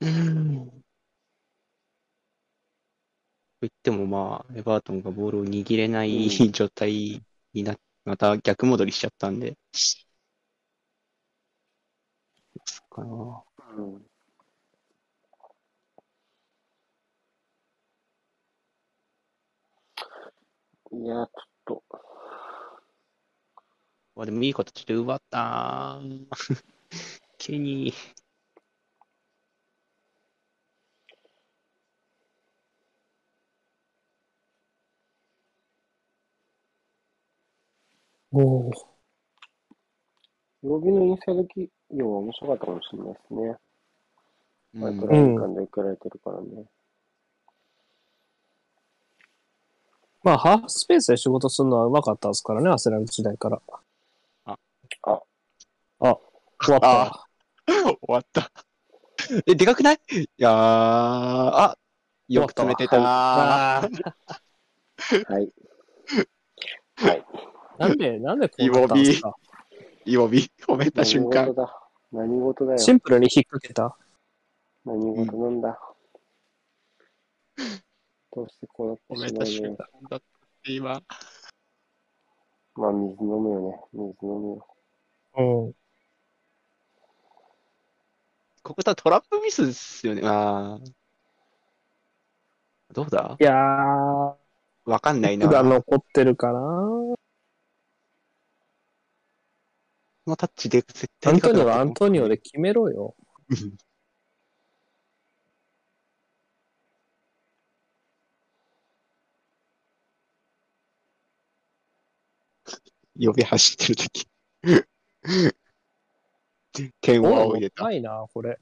Speaker 1: お。うん。と言ってもまあ、エバートンがボールを握れない
Speaker 2: うん
Speaker 1: 状態にな、また逆戻りしちゃったんで。かな。
Speaker 2: うん。いや、ちょっと、
Speaker 1: わ、でもいい形で奪ったー。ケニー。
Speaker 3: おお。
Speaker 2: 曜日のインサイド企業は面白かったかもしれないですね。まあ、
Speaker 1: うん
Speaker 2: トライ間で受けられてるからね。
Speaker 3: まあ、ハーフスペースで仕事するのはうまかったですからね、アセラル時代から。
Speaker 1: あ
Speaker 2: あ
Speaker 3: あ、終わった。
Speaker 1: あ終わった。え、でかくない？いやー、あ、よく詰めてたー。
Speaker 2: はい。はい。
Speaker 3: なんで、なんでこうなったんですか？
Speaker 1: イボビ、褒めた瞬間
Speaker 2: 何事。だ？何事だよ？
Speaker 3: シンプルに引っ掛けた？
Speaker 2: 何事なんだ？どうしてこうなって
Speaker 1: 褒め
Speaker 2: しまうの
Speaker 1: た瞬間だって今。
Speaker 2: まあ、水飲むよね。水飲むよ。
Speaker 3: うん。
Speaker 1: ここ多分トラップミスですよね。あーどうだ？
Speaker 3: いやー、
Speaker 1: わかんないな。
Speaker 3: が
Speaker 1: こ
Speaker 3: 残ってるかな
Speaker 1: のタッチで絶
Speaker 3: ア
Speaker 1: 対
Speaker 3: ントニオはアントニオで決めろよ。
Speaker 1: う ん呼び走ってるとき。剣を仰いでた。
Speaker 3: ないな、これ。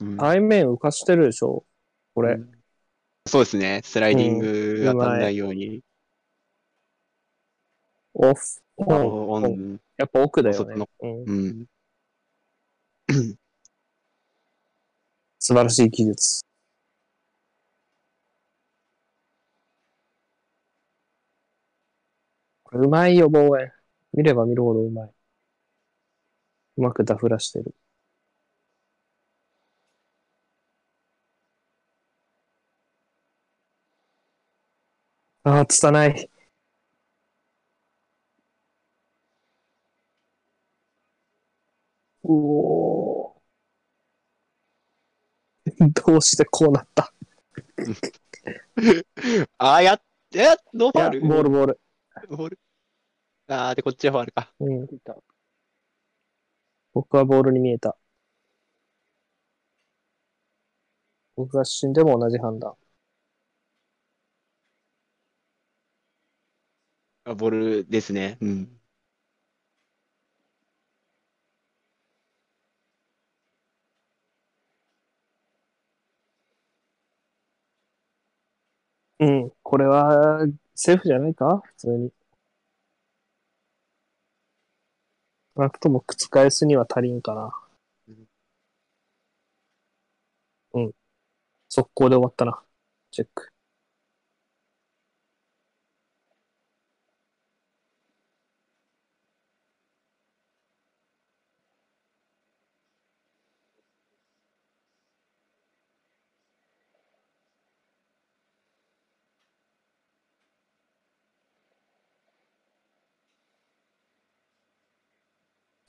Speaker 1: うん
Speaker 3: 背面浮かしてるでしょこれ。
Speaker 1: そうですね。スライディングが足んないように。
Speaker 3: オフ。
Speaker 1: オ
Speaker 3: オン。
Speaker 1: ン。
Speaker 3: やっぱ奥だよね。うん
Speaker 1: うん。
Speaker 3: 素晴らしい技術。これうまいよ、ボーエン。見れば見るほどうまい。うまくダフらしてる。ああ、つたない。おー。どうしてこうなった？
Speaker 1: あー、やっ、え、ノーファール？
Speaker 3: ボールボール。
Speaker 1: ボール？あー、で、こっちはファールか。
Speaker 3: うん。
Speaker 2: いた。
Speaker 3: 僕はボールに見えた。僕が死んでも同じ判断。
Speaker 1: あボールですね。うん。
Speaker 3: うん。これは、セーフじゃないか？普通に。少なくとも覆すには足りんかな。うん。速攻で終わったな。チェック。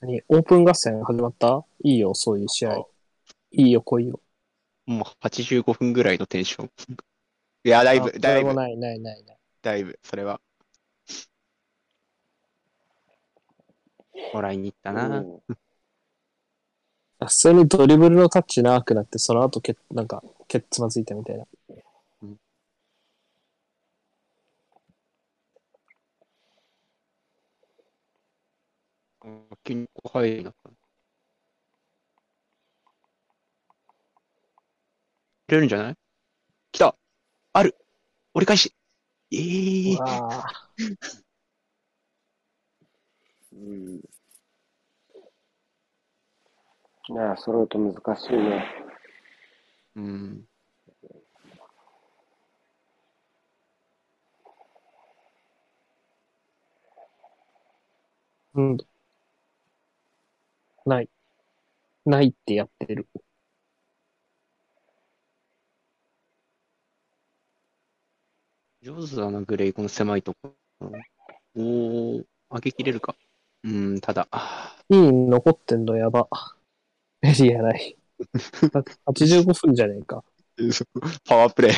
Speaker 3: 何？オープン合戦始まった？いいよ、そういう試合。いいよ、来いよ。
Speaker 1: もう85分ぐらいのテンション。いや、だいぶ、
Speaker 3: あ
Speaker 1: だいぶ、
Speaker 3: それもない、ない、ない、ない。
Speaker 1: だいぶ、それは。もらいに行ったな。
Speaker 2: うん
Speaker 3: 普通にドリブルのタッチ長くなって、その後け、なんか、けっつまずいたみたいな。
Speaker 1: 急に入るなった。入れるんじゃない？来たある折り返しええー。
Speaker 2: うん。いや、揃うと難しいね。
Speaker 1: うん。
Speaker 3: うん。ない。ないってやってる。
Speaker 1: 上手だな、グレイ、この狭いとこ。おー、上げきれるか。うん、ただ、あ
Speaker 3: いい残ってんのやば。エリアない。だって85分じゃねえか。
Speaker 1: ー パワープレイ。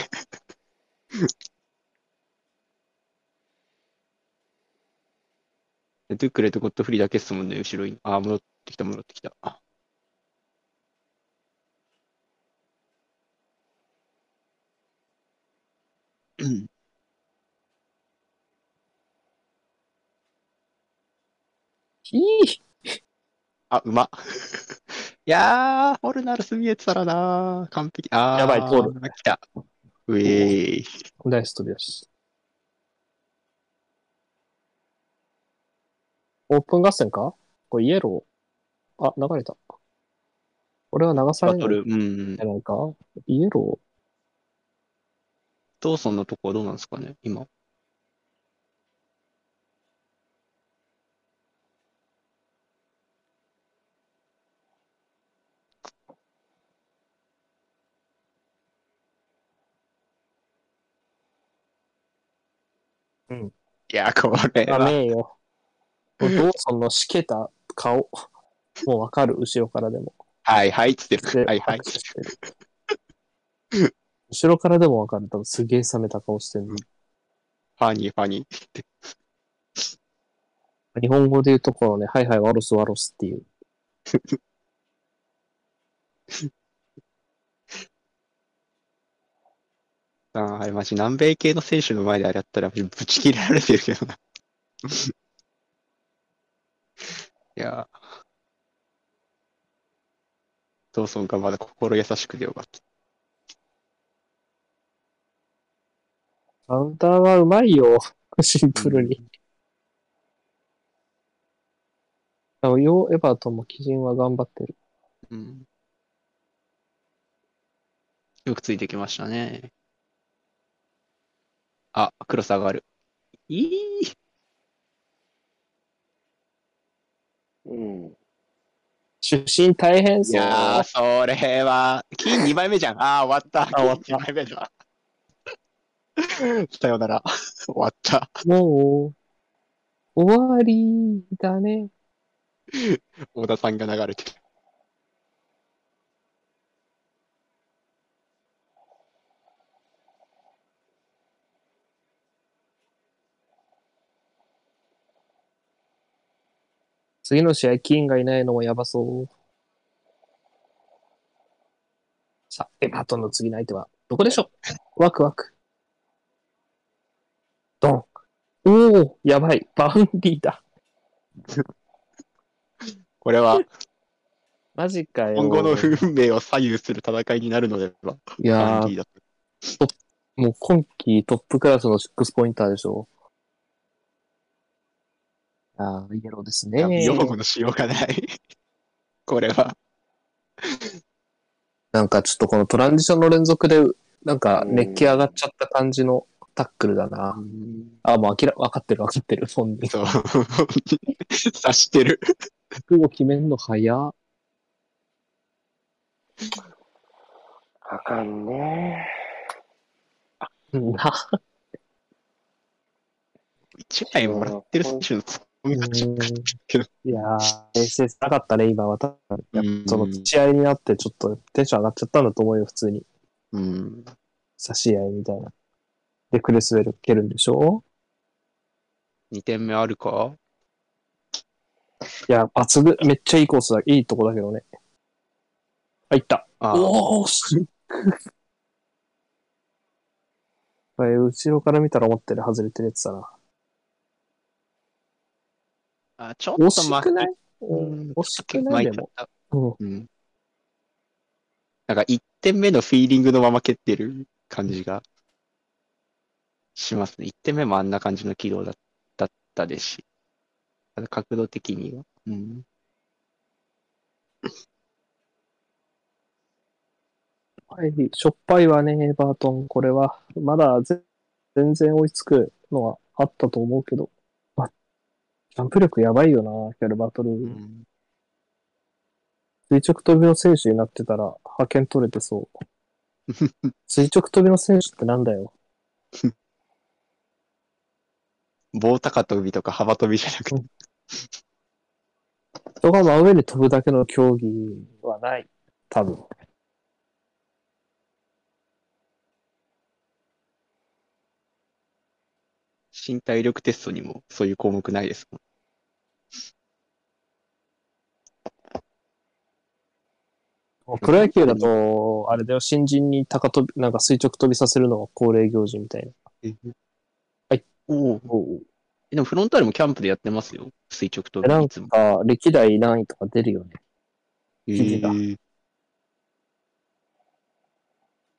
Speaker 1: ドゥクレとゴッドフリーだけっすもんね、後ろに。あー、戻ってきた、戻ってきた。あうん
Speaker 3: いい
Speaker 1: あ、うま。い やー、ホルナルス見えてたらなー。完璧。あー、
Speaker 3: やばい通る
Speaker 1: 来た。うえーい。
Speaker 3: ナイス飛び出し。オープン合戦か？これイエロー。あ、流れた。これは流されないん
Speaker 1: うん
Speaker 3: じ。ゃないか？イエロ
Speaker 1: ドーソンのとこはどうなんですかね、今。
Speaker 3: うん。
Speaker 1: いや、これ
Speaker 3: ーダ
Speaker 1: は、
Speaker 3: メよ。これドーソンのしけた顔。もうわかる、後ろからでも。
Speaker 1: はいはい、つって
Speaker 3: で
Speaker 1: る。はいはい
Speaker 3: 後ろからでもわかる。多分すげえ冷めた顔してる。
Speaker 1: ファニー、ファニー。
Speaker 3: 日本語で言うところね、はいはい、ワロスワロスっていう。
Speaker 1: あーあれ、マジ南米系の選手の前であれやったら、ぶち切れられてるけどな。いやドーソンがまだ心優しくてよかった。
Speaker 3: カウンターはうまいよ。シンプルに。あのようエバートンも基準は頑張ってる。
Speaker 1: うん。よくついてきましたね。あ、クロス上がる。いい
Speaker 2: うん。
Speaker 3: 出身大変
Speaker 1: い
Speaker 3: そう。
Speaker 1: やー、それは、金2枚目じゃん。あー、終わった。
Speaker 3: 終わった
Speaker 1: 金2枚目だ。さよなら。終わった。
Speaker 3: もう、終わりだね。
Speaker 1: 小田さんが流れてる。
Speaker 3: 次の試合、キーンがいないのもやばそう。さあ、エバートンの次の相手は、どこでしょう？ワクワク。ドン。おお、やばい。バーンリーだ。
Speaker 1: これは、
Speaker 3: マジかよ。
Speaker 1: 今後の運命を左右する戦いになるのでは？
Speaker 3: いやーもう今季トップクラスの6ポインターでしょ。ああ、イエローですね。
Speaker 1: 用語のしようがない。これは。
Speaker 3: なんかちょっとこのトランジションの連続で、なんか熱気上がっちゃった感じのタックルだな。あ、もう明ら、分かってる分かってる、本人。
Speaker 1: そう。察してる。
Speaker 3: 覚悟決めんの早っ。
Speaker 2: あかんね。
Speaker 3: な、
Speaker 1: 一枚もらってる選手のツッコミがちょっ。
Speaker 3: いやー、冷静さなかったね、今、私。やっ
Speaker 1: うん
Speaker 3: ぱその試合になってちょっとテンション上がっちゃったんだと思うよ、普通に。
Speaker 1: うん。
Speaker 3: 差し合いみたいな。で、クレスウェル蹴るんでしょ
Speaker 1: ？2点目あるか？
Speaker 3: いや、抜群、めっちゃいいコースだ、いいとこだけどね。あ、いった。
Speaker 1: あ
Speaker 3: おおシック。これ、後ろから見たら思ってる外れてるやつだな。
Speaker 1: あ、ちょっ
Speaker 3: 惜
Speaker 1: と
Speaker 3: しくない？
Speaker 1: うん
Speaker 3: 惜しくない？でも。うん。
Speaker 1: うん。なんか1点目のフィーリングのまま蹴ってる感じがしますね。1点目もあんな感じの軌道だだったですし。角度的には。うん。
Speaker 3: はい、しょっぱいわね、エバートン。これは。まだぜ全然追いつくのはあったと思うけど。まあ、ジャンプ力やばいよな、キャルバトル。
Speaker 1: うん
Speaker 3: 垂直跳びの選手になってたら派遣取れてそう。垂直跳びの選手ってなんだよ。
Speaker 1: 棒高跳びとか幅跳びじゃなくて。
Speaker 3: 人が真上に飛ぶだけの競技はない。多分。
Speaker 1: 身体力テストにもそういう項目ないですもん。
Speaker 3: プロ野球だと、あれだよ、新人に高跳び、なんか垂直跳びさせるのが恒例行事みたいな。はい。
Speaker 1: おお。でもフロンターレもキャンプでやってますよ。垂直跳
Speaker 3: なん
Speaker 1: びいつも。
Speaker 3: か、歴代何位とか出るよね。
Speaker 1: へ
Speaker 3: 記事が
Speaker 1: ー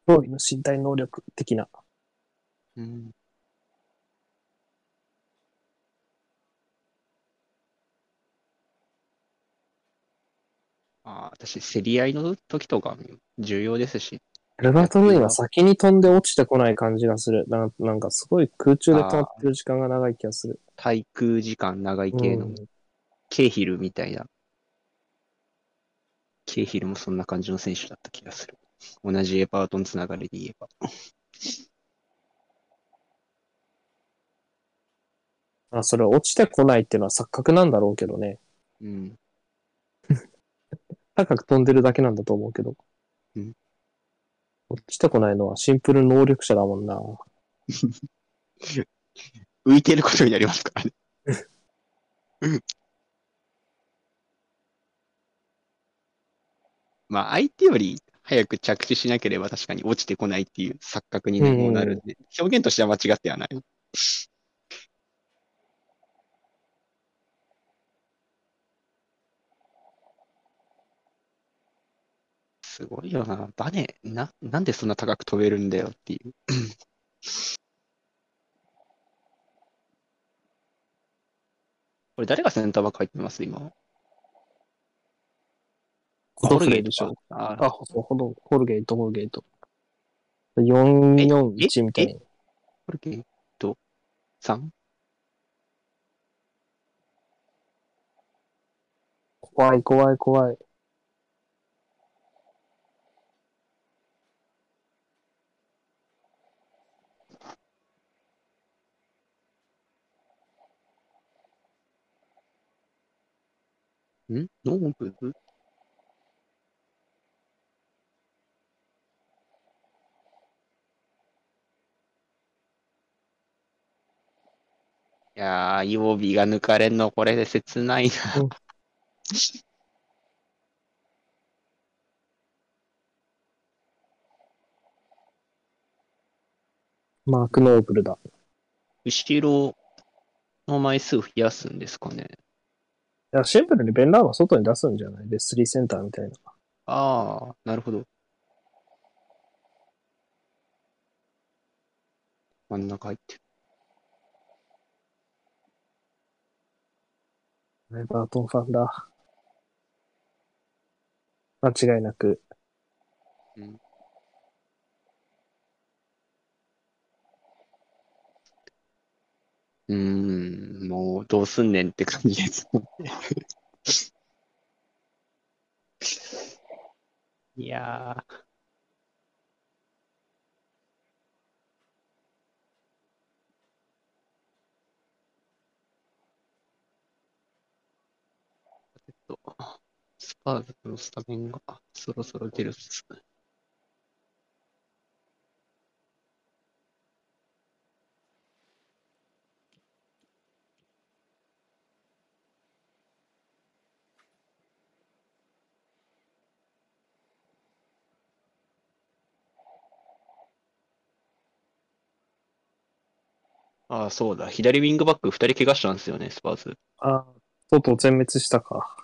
Speaker 3: 競技の身体能力的な。
Speaker 1: うんああ、私、競り合いの時とか重要ですし。
Speaker 3: アルバトルインは先に飛んで落ちてこない感じがする。ななんかすごい空中で止まってる時間が長い気がする。
Speaker 1: 滞空時間長い系の
Speaker 3: うん、
Speaker 1: ケイヒルみたいな。ケイヒルもそんな感じの選手だった気がする。同じエバートンつながりで言えば。
Speaker 3: あそれ落ちてこないっていうのは錯覚なんだろうけどね。
Speaker 1: うん。
Speaker 3: 高く飛んでるだけなんだと思うけど。
Speaker 1: うん
Speaker 3: 落ちてこないのはシンプル能力者だもんな。
Speaker 1: 浮いてることになりますからね。う んまあ、相手より早く着地しなければ確かに落ちてこないっていう錯覚にもなるんで、表現としては間違ってはない。すごいよな。バネ、な、なんでそんな高く飛べるんだよっていう。これ誰がセンターバック入ってます今？
Speaker 3: ホルゲーでしょ。
Speaker 1: あ
Speaker 3: あ、そう、ホルホルゲート、ホルゲート。441みたいな。
Speaker 1: ホルゲート 3?
Speaker 3: 怖い、怖い、怖い。
Speaker 1: ん？ノーブルいやー、曜日が抜かれんの、これで切ないな。
Speaker 3: うんマーク・ノーブルだ。
Speaker 1: 後ろの枚数増やすんですかね。
Speaker 3: いや、シンプルにベンラーマ外に出すんじゃない？で、スリーセンターみたいな。
Speaker 1: ああ、なるほど。真ん中入ってる。
Speaker 3: エバートンファンだ。間違いなく。
Speaker 1: うーん、もうどうすんねんって感じです。いやー。えっと、スパーズのスタメンがそろそろ出るっす。ああ、そうだ。左ウィングバック2人怪我したんですよね、スパーズ。
Speaker 3: あ、とうとう全滅したか。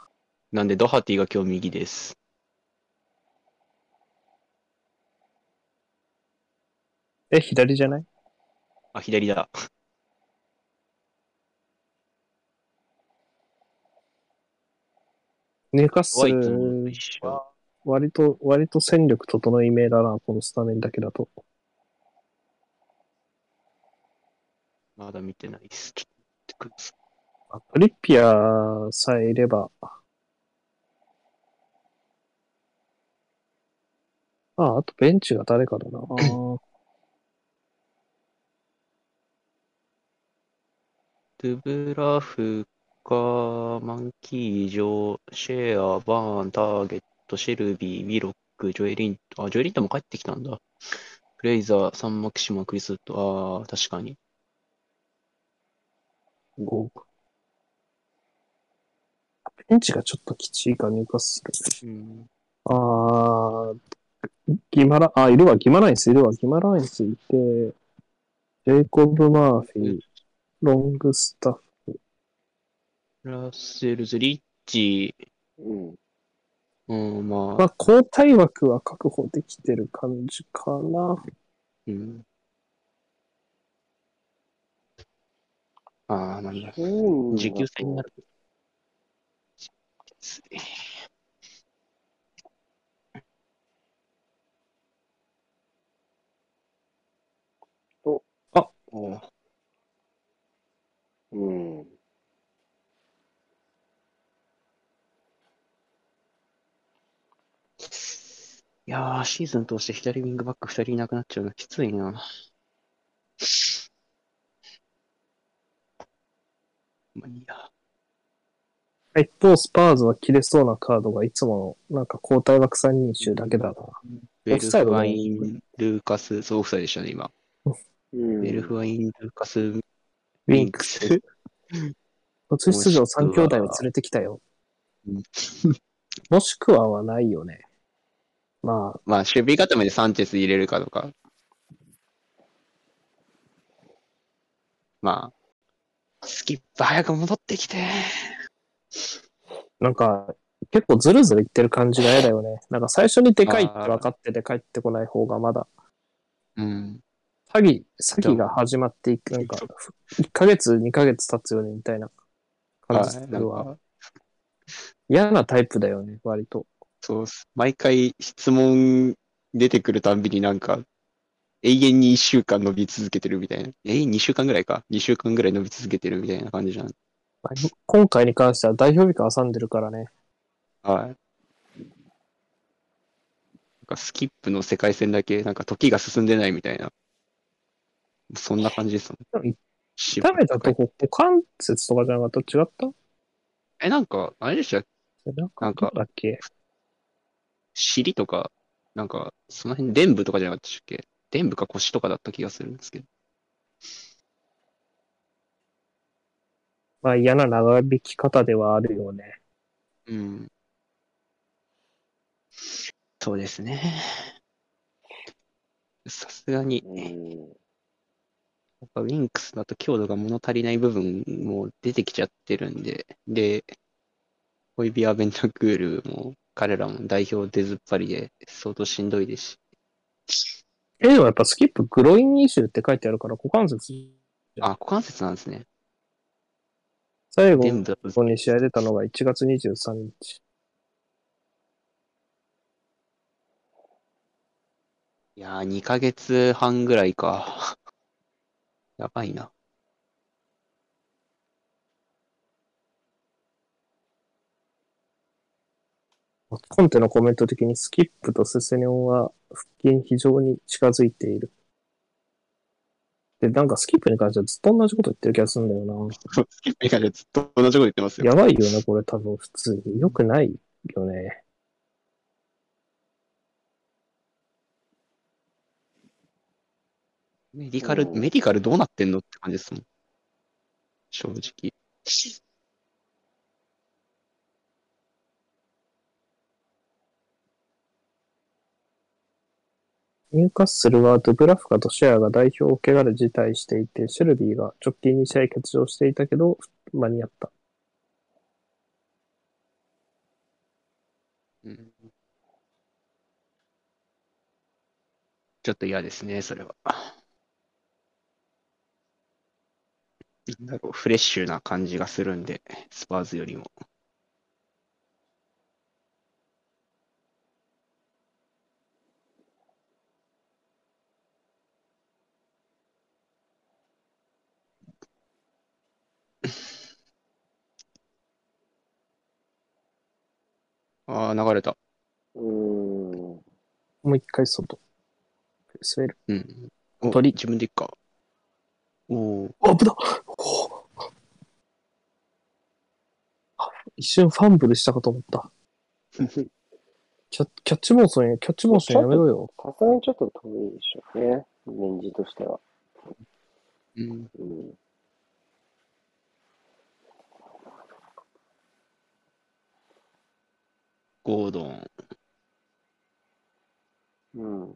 Speaker 1: なんで、ドハティが今日右です。
Speaker 3: え、左じゃない？
Speaker 1: あ、左だ。
Speaker 3: ニューカッス。は割と、割と戦力整い目だな、このスタメンだけだと。
Speaker 1: まだ見てないです。ちょっとください。
Speaker 3: あトリッピアーさえいれば。あ、あとベンチが誰かだな。
Speaker 1: ドゥブラフか、マンキージョ、シェア、バーン、ターゲット、シェルビー、ウィロック、ジョエリント、あ、ジョエリントも帰ってきたんだ。フレイザー、サンマキシマ、クリスト、ああ、確かに。
Speaker 3: 5ベンチがちょっときちいか、入荷する。
Speaker 1: うん。
Speaker 3: あー、ギマラ、あ、いるわ、ギマラインスいるわ、ギマラインスいて、ジェイコブ・マーフィー、ロングスタッフ、
Speaker 1: ラッセルズ、リッチ、
Speaker 2: うん。
Speaker 1: うん、まあ、
Speaker 3: まあ、交代枠は確保できてる感じかな。
Speaker 1: うん。ああ、なんだ。
Speaker 2: うん。
Speaker 1: 19歳になる。
Speaker 2: と、
Speaker 1: あ、おう
Speaker 2: うん。
Speaker 1: いやー、シーズン通して左ウィングバック2人いなくなっちゃうのきついな。まあいいや。
Speaker 3: 一方、スパーズは切れそうなカードがいつもの、なんか交代枠3人集だけだな。
Speaker 1: ベル
Speaker 3: フ
Speaker 1: ワイン、ルーカス、そう、オフサイドでしたね、今。
Speaker 2: うん。
Speaker 1: ベルフワイン、ルーカス、ウ
Speaker 3: ウ
Speaker 1: ィ
Speaker 3: ィンク
Speaker 1: ス。
Speaker 3: 途中出場3兄弟を連れてきたよ
Speaker 1: うん。
Speaker 3: もしくははないよね。まあ、
Speaker 1: まあ、守備固めでサンチェス入れるかとか。まあ、スキップ早く戻ってきて。
Speaker 3: なんか、結構ズルズルいってる感じが嫌だよね。なんか最初にでかいって分かってて帰ってこない方がまだ、
Speaker 1: うん。
Speaker 3: 詐欺、詐欺が始まっていく、なんか、1ヶ月、2ヶ月経つよね、みたいな感じす
Speaker 1: は
Speaker 3: 嫌なタイプだよね、割と。
Speaker 1: そうっす。毎回質問出てくるたんびになんか、永遠に1週間伸び続けてるみたいな。永遠に2週間ぐらいか？2週間ぐらい伸び続けてるみたいな感じじゃん。
Speaker 3: まあ今回に関しては代表日間挟んでるからね。
Speaker 1: はい。なんかスキップの世界線だけ、なんか時が進んでないみたいな。そんな感じですもん。
Speaker 3: 痛めたとこ、股関節とかじゃなかった？違った？
Speaker 1: え、なんか、あれでしたっけ？
Speaker 3: なんか、だっけ？
Speaker 1: 尻とか、なんか、その辺、臀部とかじゃなかったっけ？臀部か腰とかだった気がするんですけど。
Speaker 3: まあ嫌な長引き方ではあるよね。
Speaker 1: うん。そうですね。さすがに、
Speaker 2: うん。
Speaker 1: やっぱウィンクスだと強度が物足りない部分も出てきちゃってるんで、で、ホイビアベンタクールも彼らも代表出ずっぱりで相当しんどいですし。
Speaker 3: え、でもやっぱスキップグロインイシューって書いてあるから股関節、
Speaker 1: あ、股関節なんですね。
Speaker 3: 最後
Speaker 1: 全部だと。
Speaker 3: に試合出たのが1月23日。
Speaker 1: いやー、2ヶ月半ぐらいか。やばいな。
Speaker 3: コンテのコメント的にスキップとセセニョンは復帰に非常に近づいている。で、なんかスキップに関してはずっと同じこと言ってる気がするんだよ
Speaker 1: スキップ以外でずっと同じこと言ってます
Speaker 3: な。
Speaker 1: よ。
Speaker 3: やばいよね、これ多分普通に。良くないよね。
Speaker 1: メディカル、
Speaker 2: うん
Speaker 1: メディカルどうなってんのって感じですもん。正直。
Speaker 3: ニューカッスルはドゥブラフカとシェアが代表を怪我で辞退していて、シェルビーが直近2試合欠場していたけど、間に合った。
Speaker 1: うんちょっと嫌ですね、それは。なんだろう、フレッシュな感じがするんで、スパーズよりも。ああ、流れた。
Speaker 2: うん。
Speaker 3: もう一回外。滑る。
Speaker 1: うん。お、
Speaker 3: 鳥
Speaker 1: 自分でいっか。おお。
Speaker 3: あ、危なおーあ一瞬ファンブルしたかと思った。キャキャッチモーションや、キャッチモーションやめろよ。
Speaker 2: さすがにちょっと遠いでしょうね。レンジとしては。
Speaker 1: うん。
Speaker 2: うん。
Speaker 1: ゴードン。
Speaker 2: うん。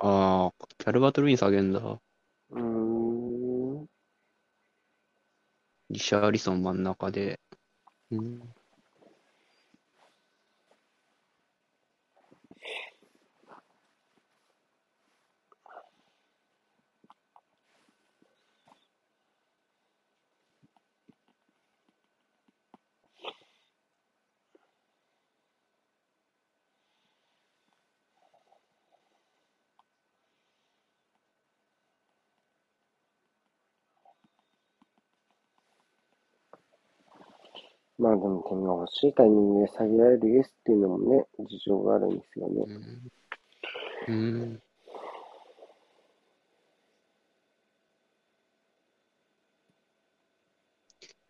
Speaker 1: ああ、キャルバトルイン下げんだ。
Speaker 2: うーん。
Speaker 1: リシャーリソン真ん中で。うん。
Speaker 2: まあでも点が欲しいタイミングで下げられるイエスっていうのもね、事情があるんですよね。
Speaker 1: うん。うん。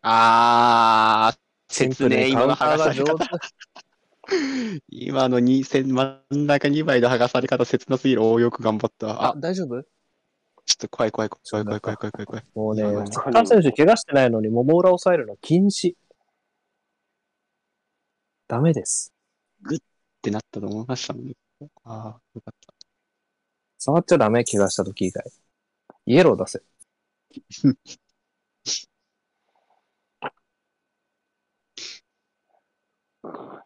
Speaker 1: あー、説明、今の剥がされ方。今の2線、真ん中2枚の剥がされ方、切なすぎる。おーよく頑張った。あ、
Speaker 3: 大丈夫？
Speaker 1: ちょっと怖い怖い怖い怖い怖い怖い怖い怖い。
Speaker 3: もうね
Speaker 1: うん、
Speaker 3: サッカー選手怪我してないのに、もも裏押さえるの禁止。ダメです。
Speaker 1: ってなったと思いましたもんね。ああ、よかった。
Speaker 3: 触っちゃダメ、怪我した時以外。イエロー出せ。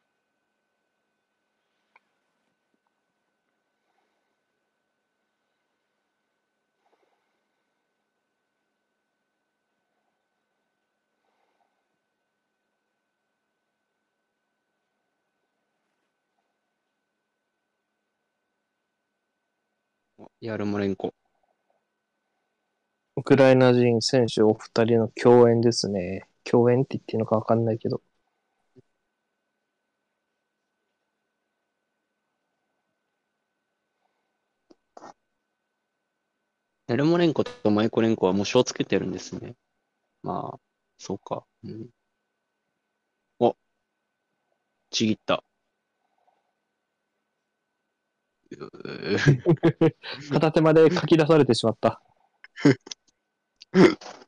Speaker 1: ヤルモレンコ。
Speaker 3: ウクライナ人選手お二人の共演ですね。共演って言っていいのかわかんないけど。
Speaker 1: ヤルモレンコとマイコレンコはもう賞つけてるんですね。まあ、そうか。うん、お、ちぎった。
Speaker 3: 片手まで書き出されてしまった。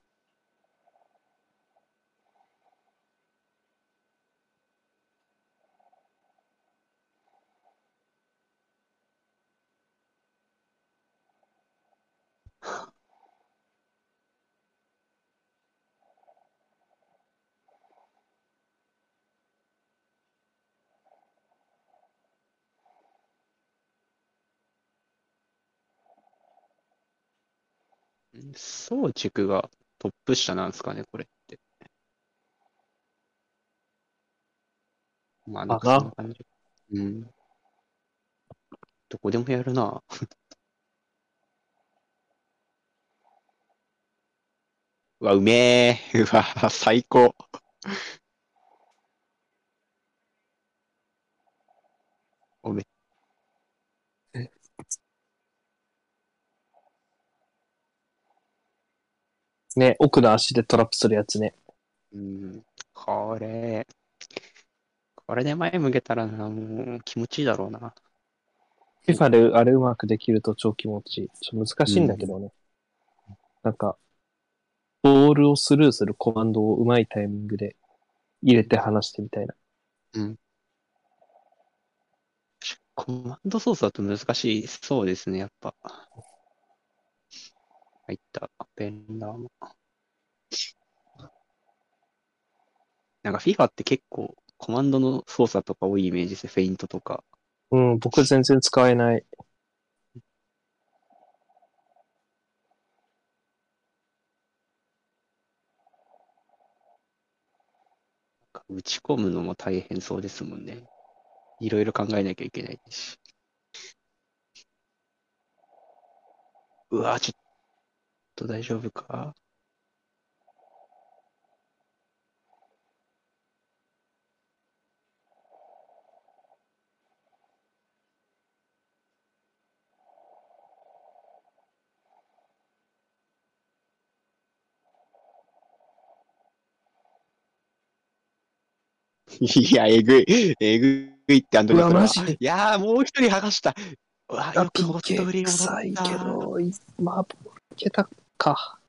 Speaker 1: 総軸がトップ下なんですかね、これって。まあ、なんかそんな感じ。うん。どこでもやるな。うわ、うめえ。うわ、最高。
Speaker 3: ね、奥の足でトラップするやつね。
Speaker 1: うん。これ、これで前向けたらな、もう気持ちいいだろうな。
Speaker 3: FIFA であれうまくできると超気持ちいい。ちょっと難しいんだけどね。なんか、ボールをスルーするコマンドをうまいタイミングで入れて離してみたいな。
Speaker 1: コマンド操作だと難しいそうですね、やっぱ。入った、ベンダーも。なんか FIFA って結構コマンドの操作とか多いイメージですね、フェイントとか。
Speaker 3: うん、僕全然使えない。
Speaker 1: 打ち込むのも大変そうですもんね。いろいろ考えなきゃいけないし。うわ、ちょっと大丈夫か？いや、えぐい。えぐいって、アンドレス
Speaker 3: うわマジで
Speaker 1: いやー、もう一人剥がした。うわ、よくホットフリ
Speaker 3: い。けど、いまあ、ボールいけたか。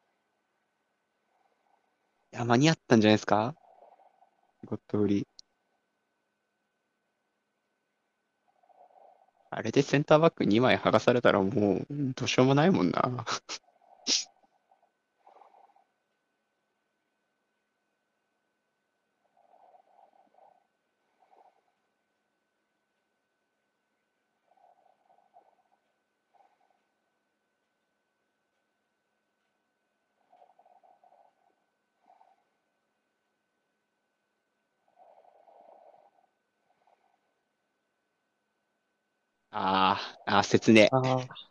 Speaker 1: いや、間に合ったんじゃないですか？ゴッドフリー。あれでセンターバック2枚剥がされたらもう、どうしようもないもんな。あー、あー、切ね。
Speaker 3: ああ。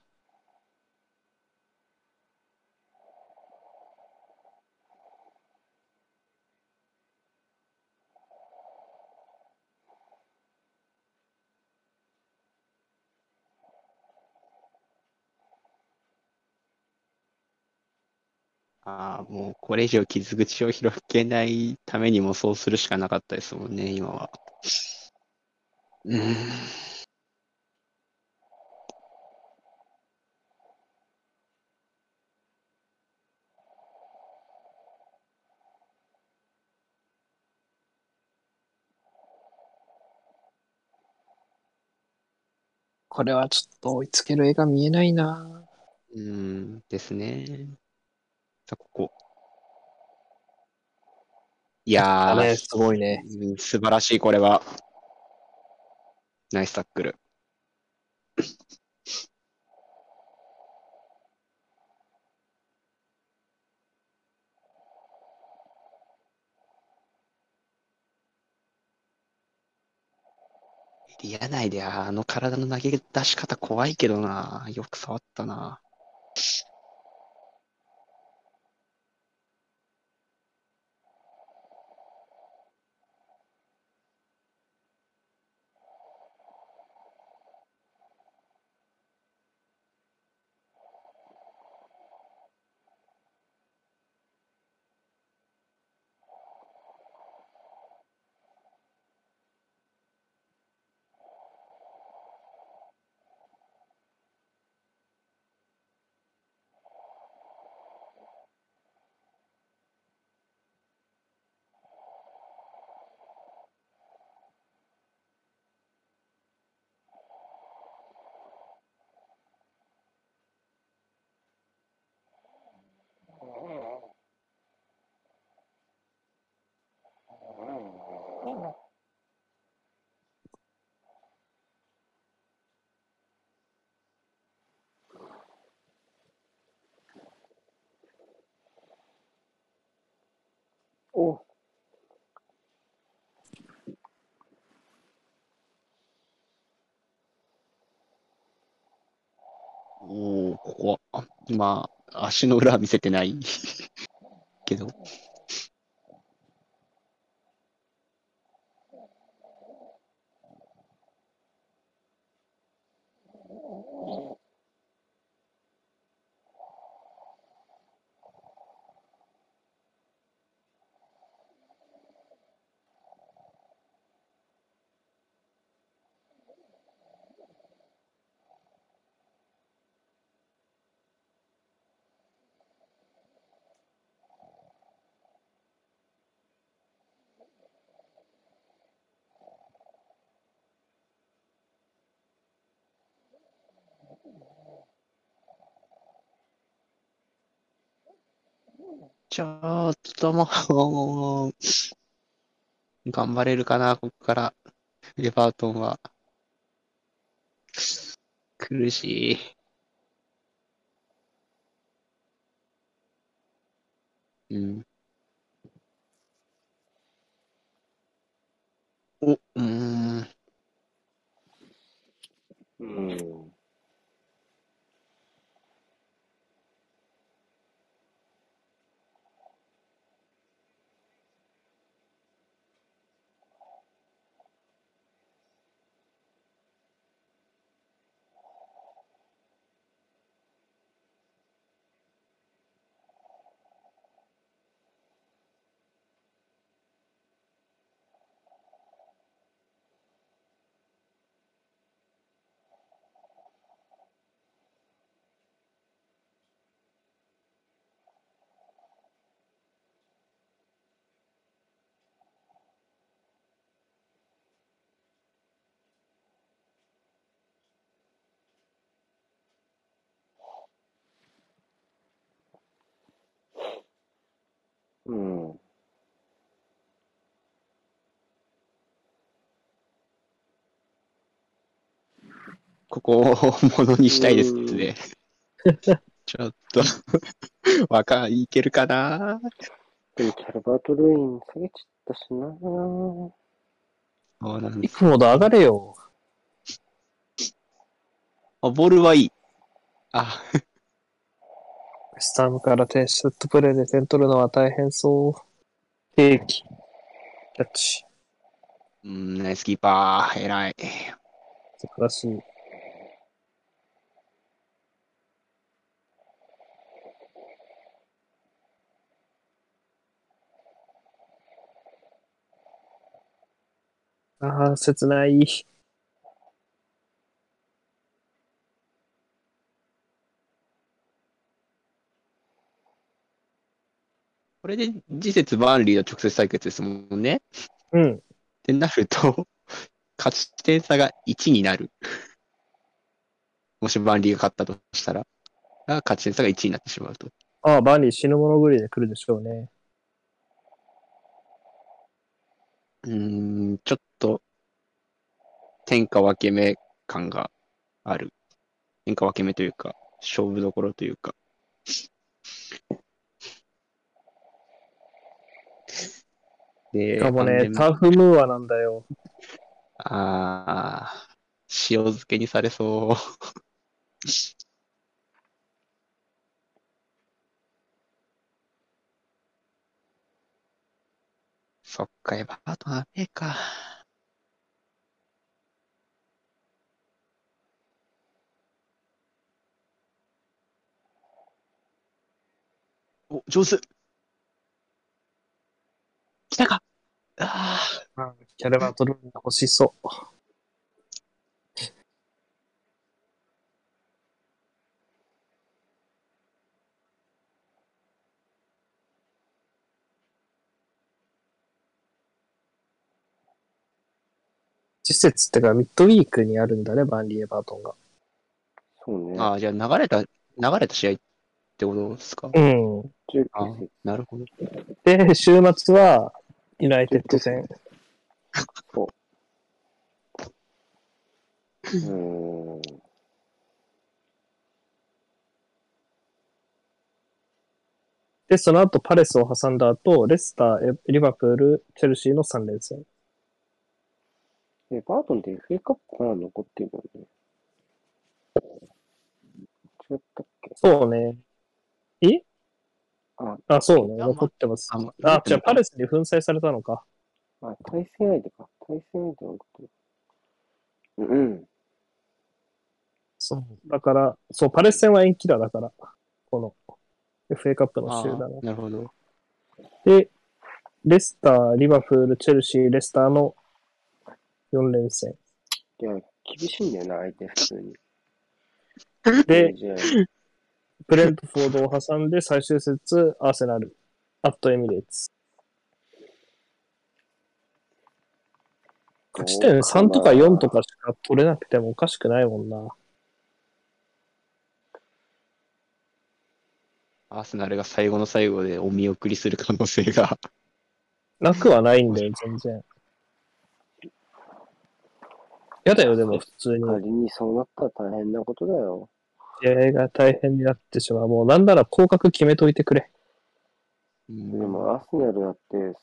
Speaker 1: ああ、もうこれ以上傷口を広げないためにもそうするしかなかったですもんね、今は。うーん。
Speaker 3: これはちょっと追いつける絵が見えないな。
Speaker 1: うーんですね。さあ、ここ。いやー、
Speaker 3: あれ、すごいね。
Speaker 1: うん素晴らしい、これは。ナイスタックル。嫌ないであの体の投げ出し方怖いけどな。よく触ったな。
Speaker 2: お、
Speaker 1: おお、ここは、あまあ、足の裏は見せてないけど。ちょっともう、頑張れるかな、ここから。エバートンは。苦しい。うん。お、うん。
Speaker 2: うん。うん。
Speaker 1: ここをものにしたいですね。ちょっと、わか、いけるかな？
Speaker 2: でも、キャルバート・ルイン下げちゃったしな
Speaker 1: そうなんです。
Speaker 3: いつもと上がれよ。
Speaker 1: あ、ボールはいい。あ、
Speaker 3: スタムからテセットプレーで点取るのは大変そう。ケーキ。キャッチ。
Speaker 1: うん、ナイスキーパー、偉い。
Speaker 3: 素晴らしい。ああ、切ない。
Speaker 1: これで次節バーンリーの直接対決ですもんね。
Speaker 3: うん。
Speaker 1: ってなると、勝ち点差が1になる。もしバーンリーが勝ったとしたら、が勝ち点差が1になってしまうと。
Speaker 3: ああ、バーニー死ぬ物狂いで来るでしょうね。
Speaker 1: うーん、ちょっと、天下分け目感がある。天下分け目というか、勝負どころというか。で、
Speaker 3: しかもねタフムーアなんだよ。
Speaker 1: ああ、塩漬けにされそう。そっか、エバートナーねえか。お、上手。来たかああ。
Speaker 3: キャラバトル欲しそう。施設ってか、ミッドウィークにあるんだね、バンリー・エバートンが。
Speaker 2: そうね。
Speaker 1: ああ、じゃあ流れた、流れた試合ってことですか？
Speaker 3: うん。
Speaker 2: 19
Speaker 1: あ
Speaker 2: 節
Speaker 1: なるほど。
Speaker 3: で、週末は、ユナイテッド戦。
Speaker 2: うーん。
Speaker 3: で、その後、パレスを挟んだ後、レスター、エリバプール、チェルシーの3連戦。
Speaker 2: え、バートンって FA カップから残ってるよね。違ったっけ？
Speaker 3: そうね。え
Speaker 2: あ、
Speaker 3: あ、そうね。
Speaker 1: あ
Speaker 3: 残ってます。
Speaker 1: あ、
Speaker 3: じゃあパレスに粉砕されたのか。
Speaker 2: あ、対戦相手か。対戦相手のこと。うん。
Speaker 3: そう。だから、そう、パレス戦は延期だ、だから。この、FA カップの
Speaker 1: あ
Speaker 3: 週だね
Speaker 1: あ。なるほど。
Speaker 3: で、レスター、リバプール、チェルシー、レスターの4連戦。
Speaker 2: いや、厳しいんだよな、相手、普通に。
Speaker 3: で、
Speaker 2: 試合
Speaker 3: ブレントフォードを挟んで最終節、アーセナル、アットエミレーツ。勝ち点3とか4とかしか取れなくてもおかしくないもんな。
Speaker 1: アーセナルが最後の最後でお見送りする可能性が。
Speaker 3: なくはないんだよ、全然。やだよ、でも普通に。
Speaker 2: 仮にそうなったら大変なことだよ。
Speaker 3: 試合が大変になってしまう。もうなんなら降格決めといてくれ。
Speaker 1: うん
Speaker 2: でも、アーセナルだって、ね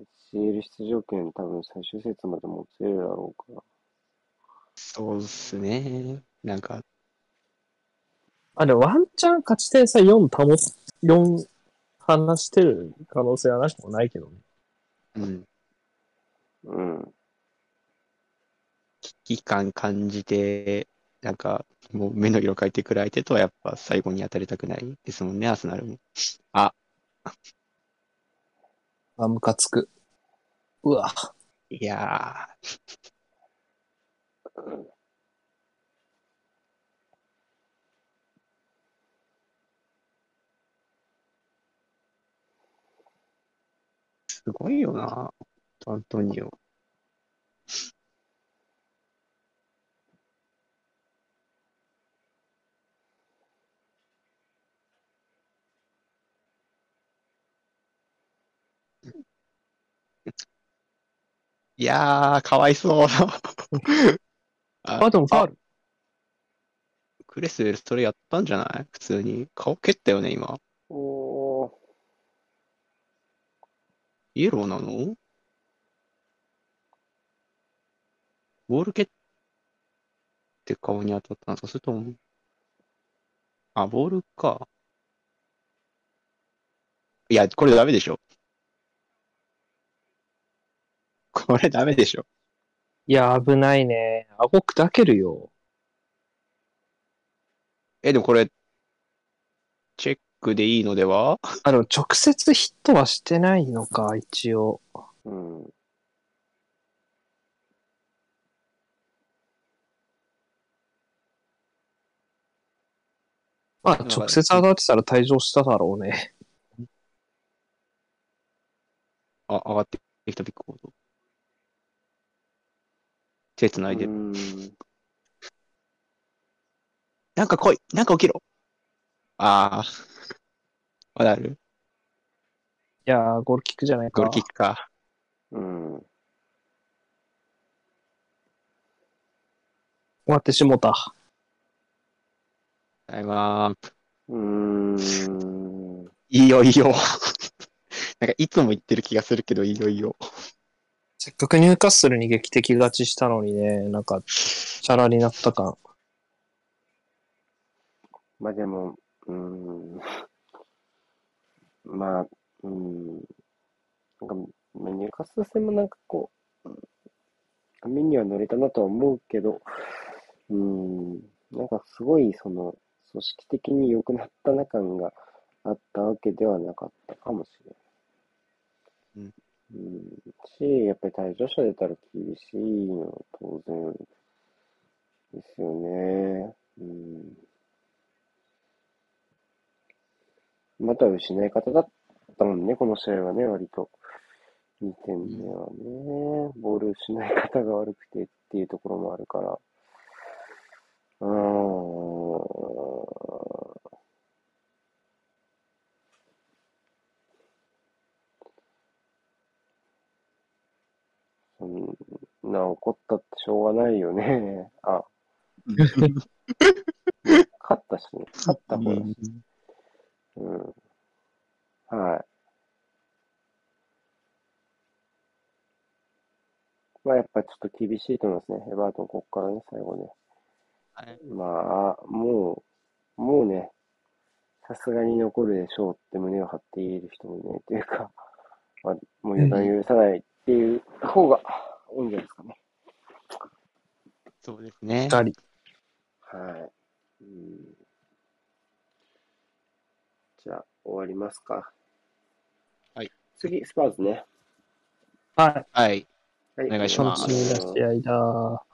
Speaker 2: え、CL 出場権多分最終節までもつれるだろうから。
Speaker 1: そうっすね。なんか、
Speaker 3: あ、でもワンチャン勝ち点差4保つ、4離してる可能性はなしもないけどね。
Speaker 1: うん。
Speaker 2: うん。
Speaker 1: 危機感感じて、なんか、もう目の色変えてくる相手とはやっぱ最後に当たりたくないですもんね、アーセナルも。あ、
Speaker 3: あ、ムカつく。うわ。
Speaker 1: いやー、すごいよな、アントニオ。いやー、かわいそう。あ
Speaker 3: あ、でもファール。
Speaker 1: クレスウェルそれやったんじゃない？普通に。顔蹴ったよね、今。
Speaker 2: おー、
Speaker 1: イエローなの？ボール蹴って顔に当たったんですかそれとも、あ、ボールか。いや、これダメでしょ。これダメでしょ。
Speaker 3: いや、危ないね。顎砕けるよ。
Speaker 1: え、でもこれ、チェックでいいのでは？
Speaker 3: あ、でも直接ヒットはしてないのか、一応。
Speaker 2: うん。
Speaker 3: まあ、直接当たってたら退場しただろうね。
Speaker 1: あ、上がってきたビッグボード。手繋いでる。
Speaker 2: うん
Speaker 1: なんか来いなんか起きろああ。まだある？
Speaker 3: いやー、ゴールキックじゃないか。
Speaker 1: ゴールキックか。
Speaker 2: うん。
Speaker 3: 終わってしもた。
Speaker 1: タイムアップ。
Speaker 2: うーん。
Speaker 1: いいよいいよ。なんかいつも言ってる気がするけど、いいよいいよ。
Speaker 3: せっかくニューカッスルに劇的勝ちしたのにね、なんか、チャラになった感。
Speaker 2: まあでも、うーん。まあ、うーん。なんか、まあニューカッスル戦もなんかこう、うん目には乗れたなとは思うけど、うーん。なんかすごいその、組織的に良くなったな感があったわけではなかったかもしれない。うん。し、やっぱり退場者出たら厳しいのは当然ですよね。うん。また失い方だったもんね、この試合はね、割と。2点目はね、ボール失い方が悪くてっていうところもあるから。うん。そんな怒ったってしょうがないよね。あ、勝ったしね。勝った方だし。うん。はい。まあやっぱちょっと厳しいと思いますね。エバートン、ここからね、最後ね。
Speaker 1: はい
Speaker 2: まあ、もう、もうね、さすがに残るでしょうって胸を張って言える人もいないというか、まあ、もう予断許さないっていう方が多いんじゃないですかね。
Speaker 1: そうですね。
Speaker 3: 二人。
Speaker 2: はい。うん、じゃあ、終わりますか。
Speaker 1: はい。
Speaker 2: 次、スパーズね。
Speaker 3: はい。
Speaker 1: はい。
Speaker 2: はい、
Speaker 1: お願いします
Speaker 3: 楽しみな試合だ。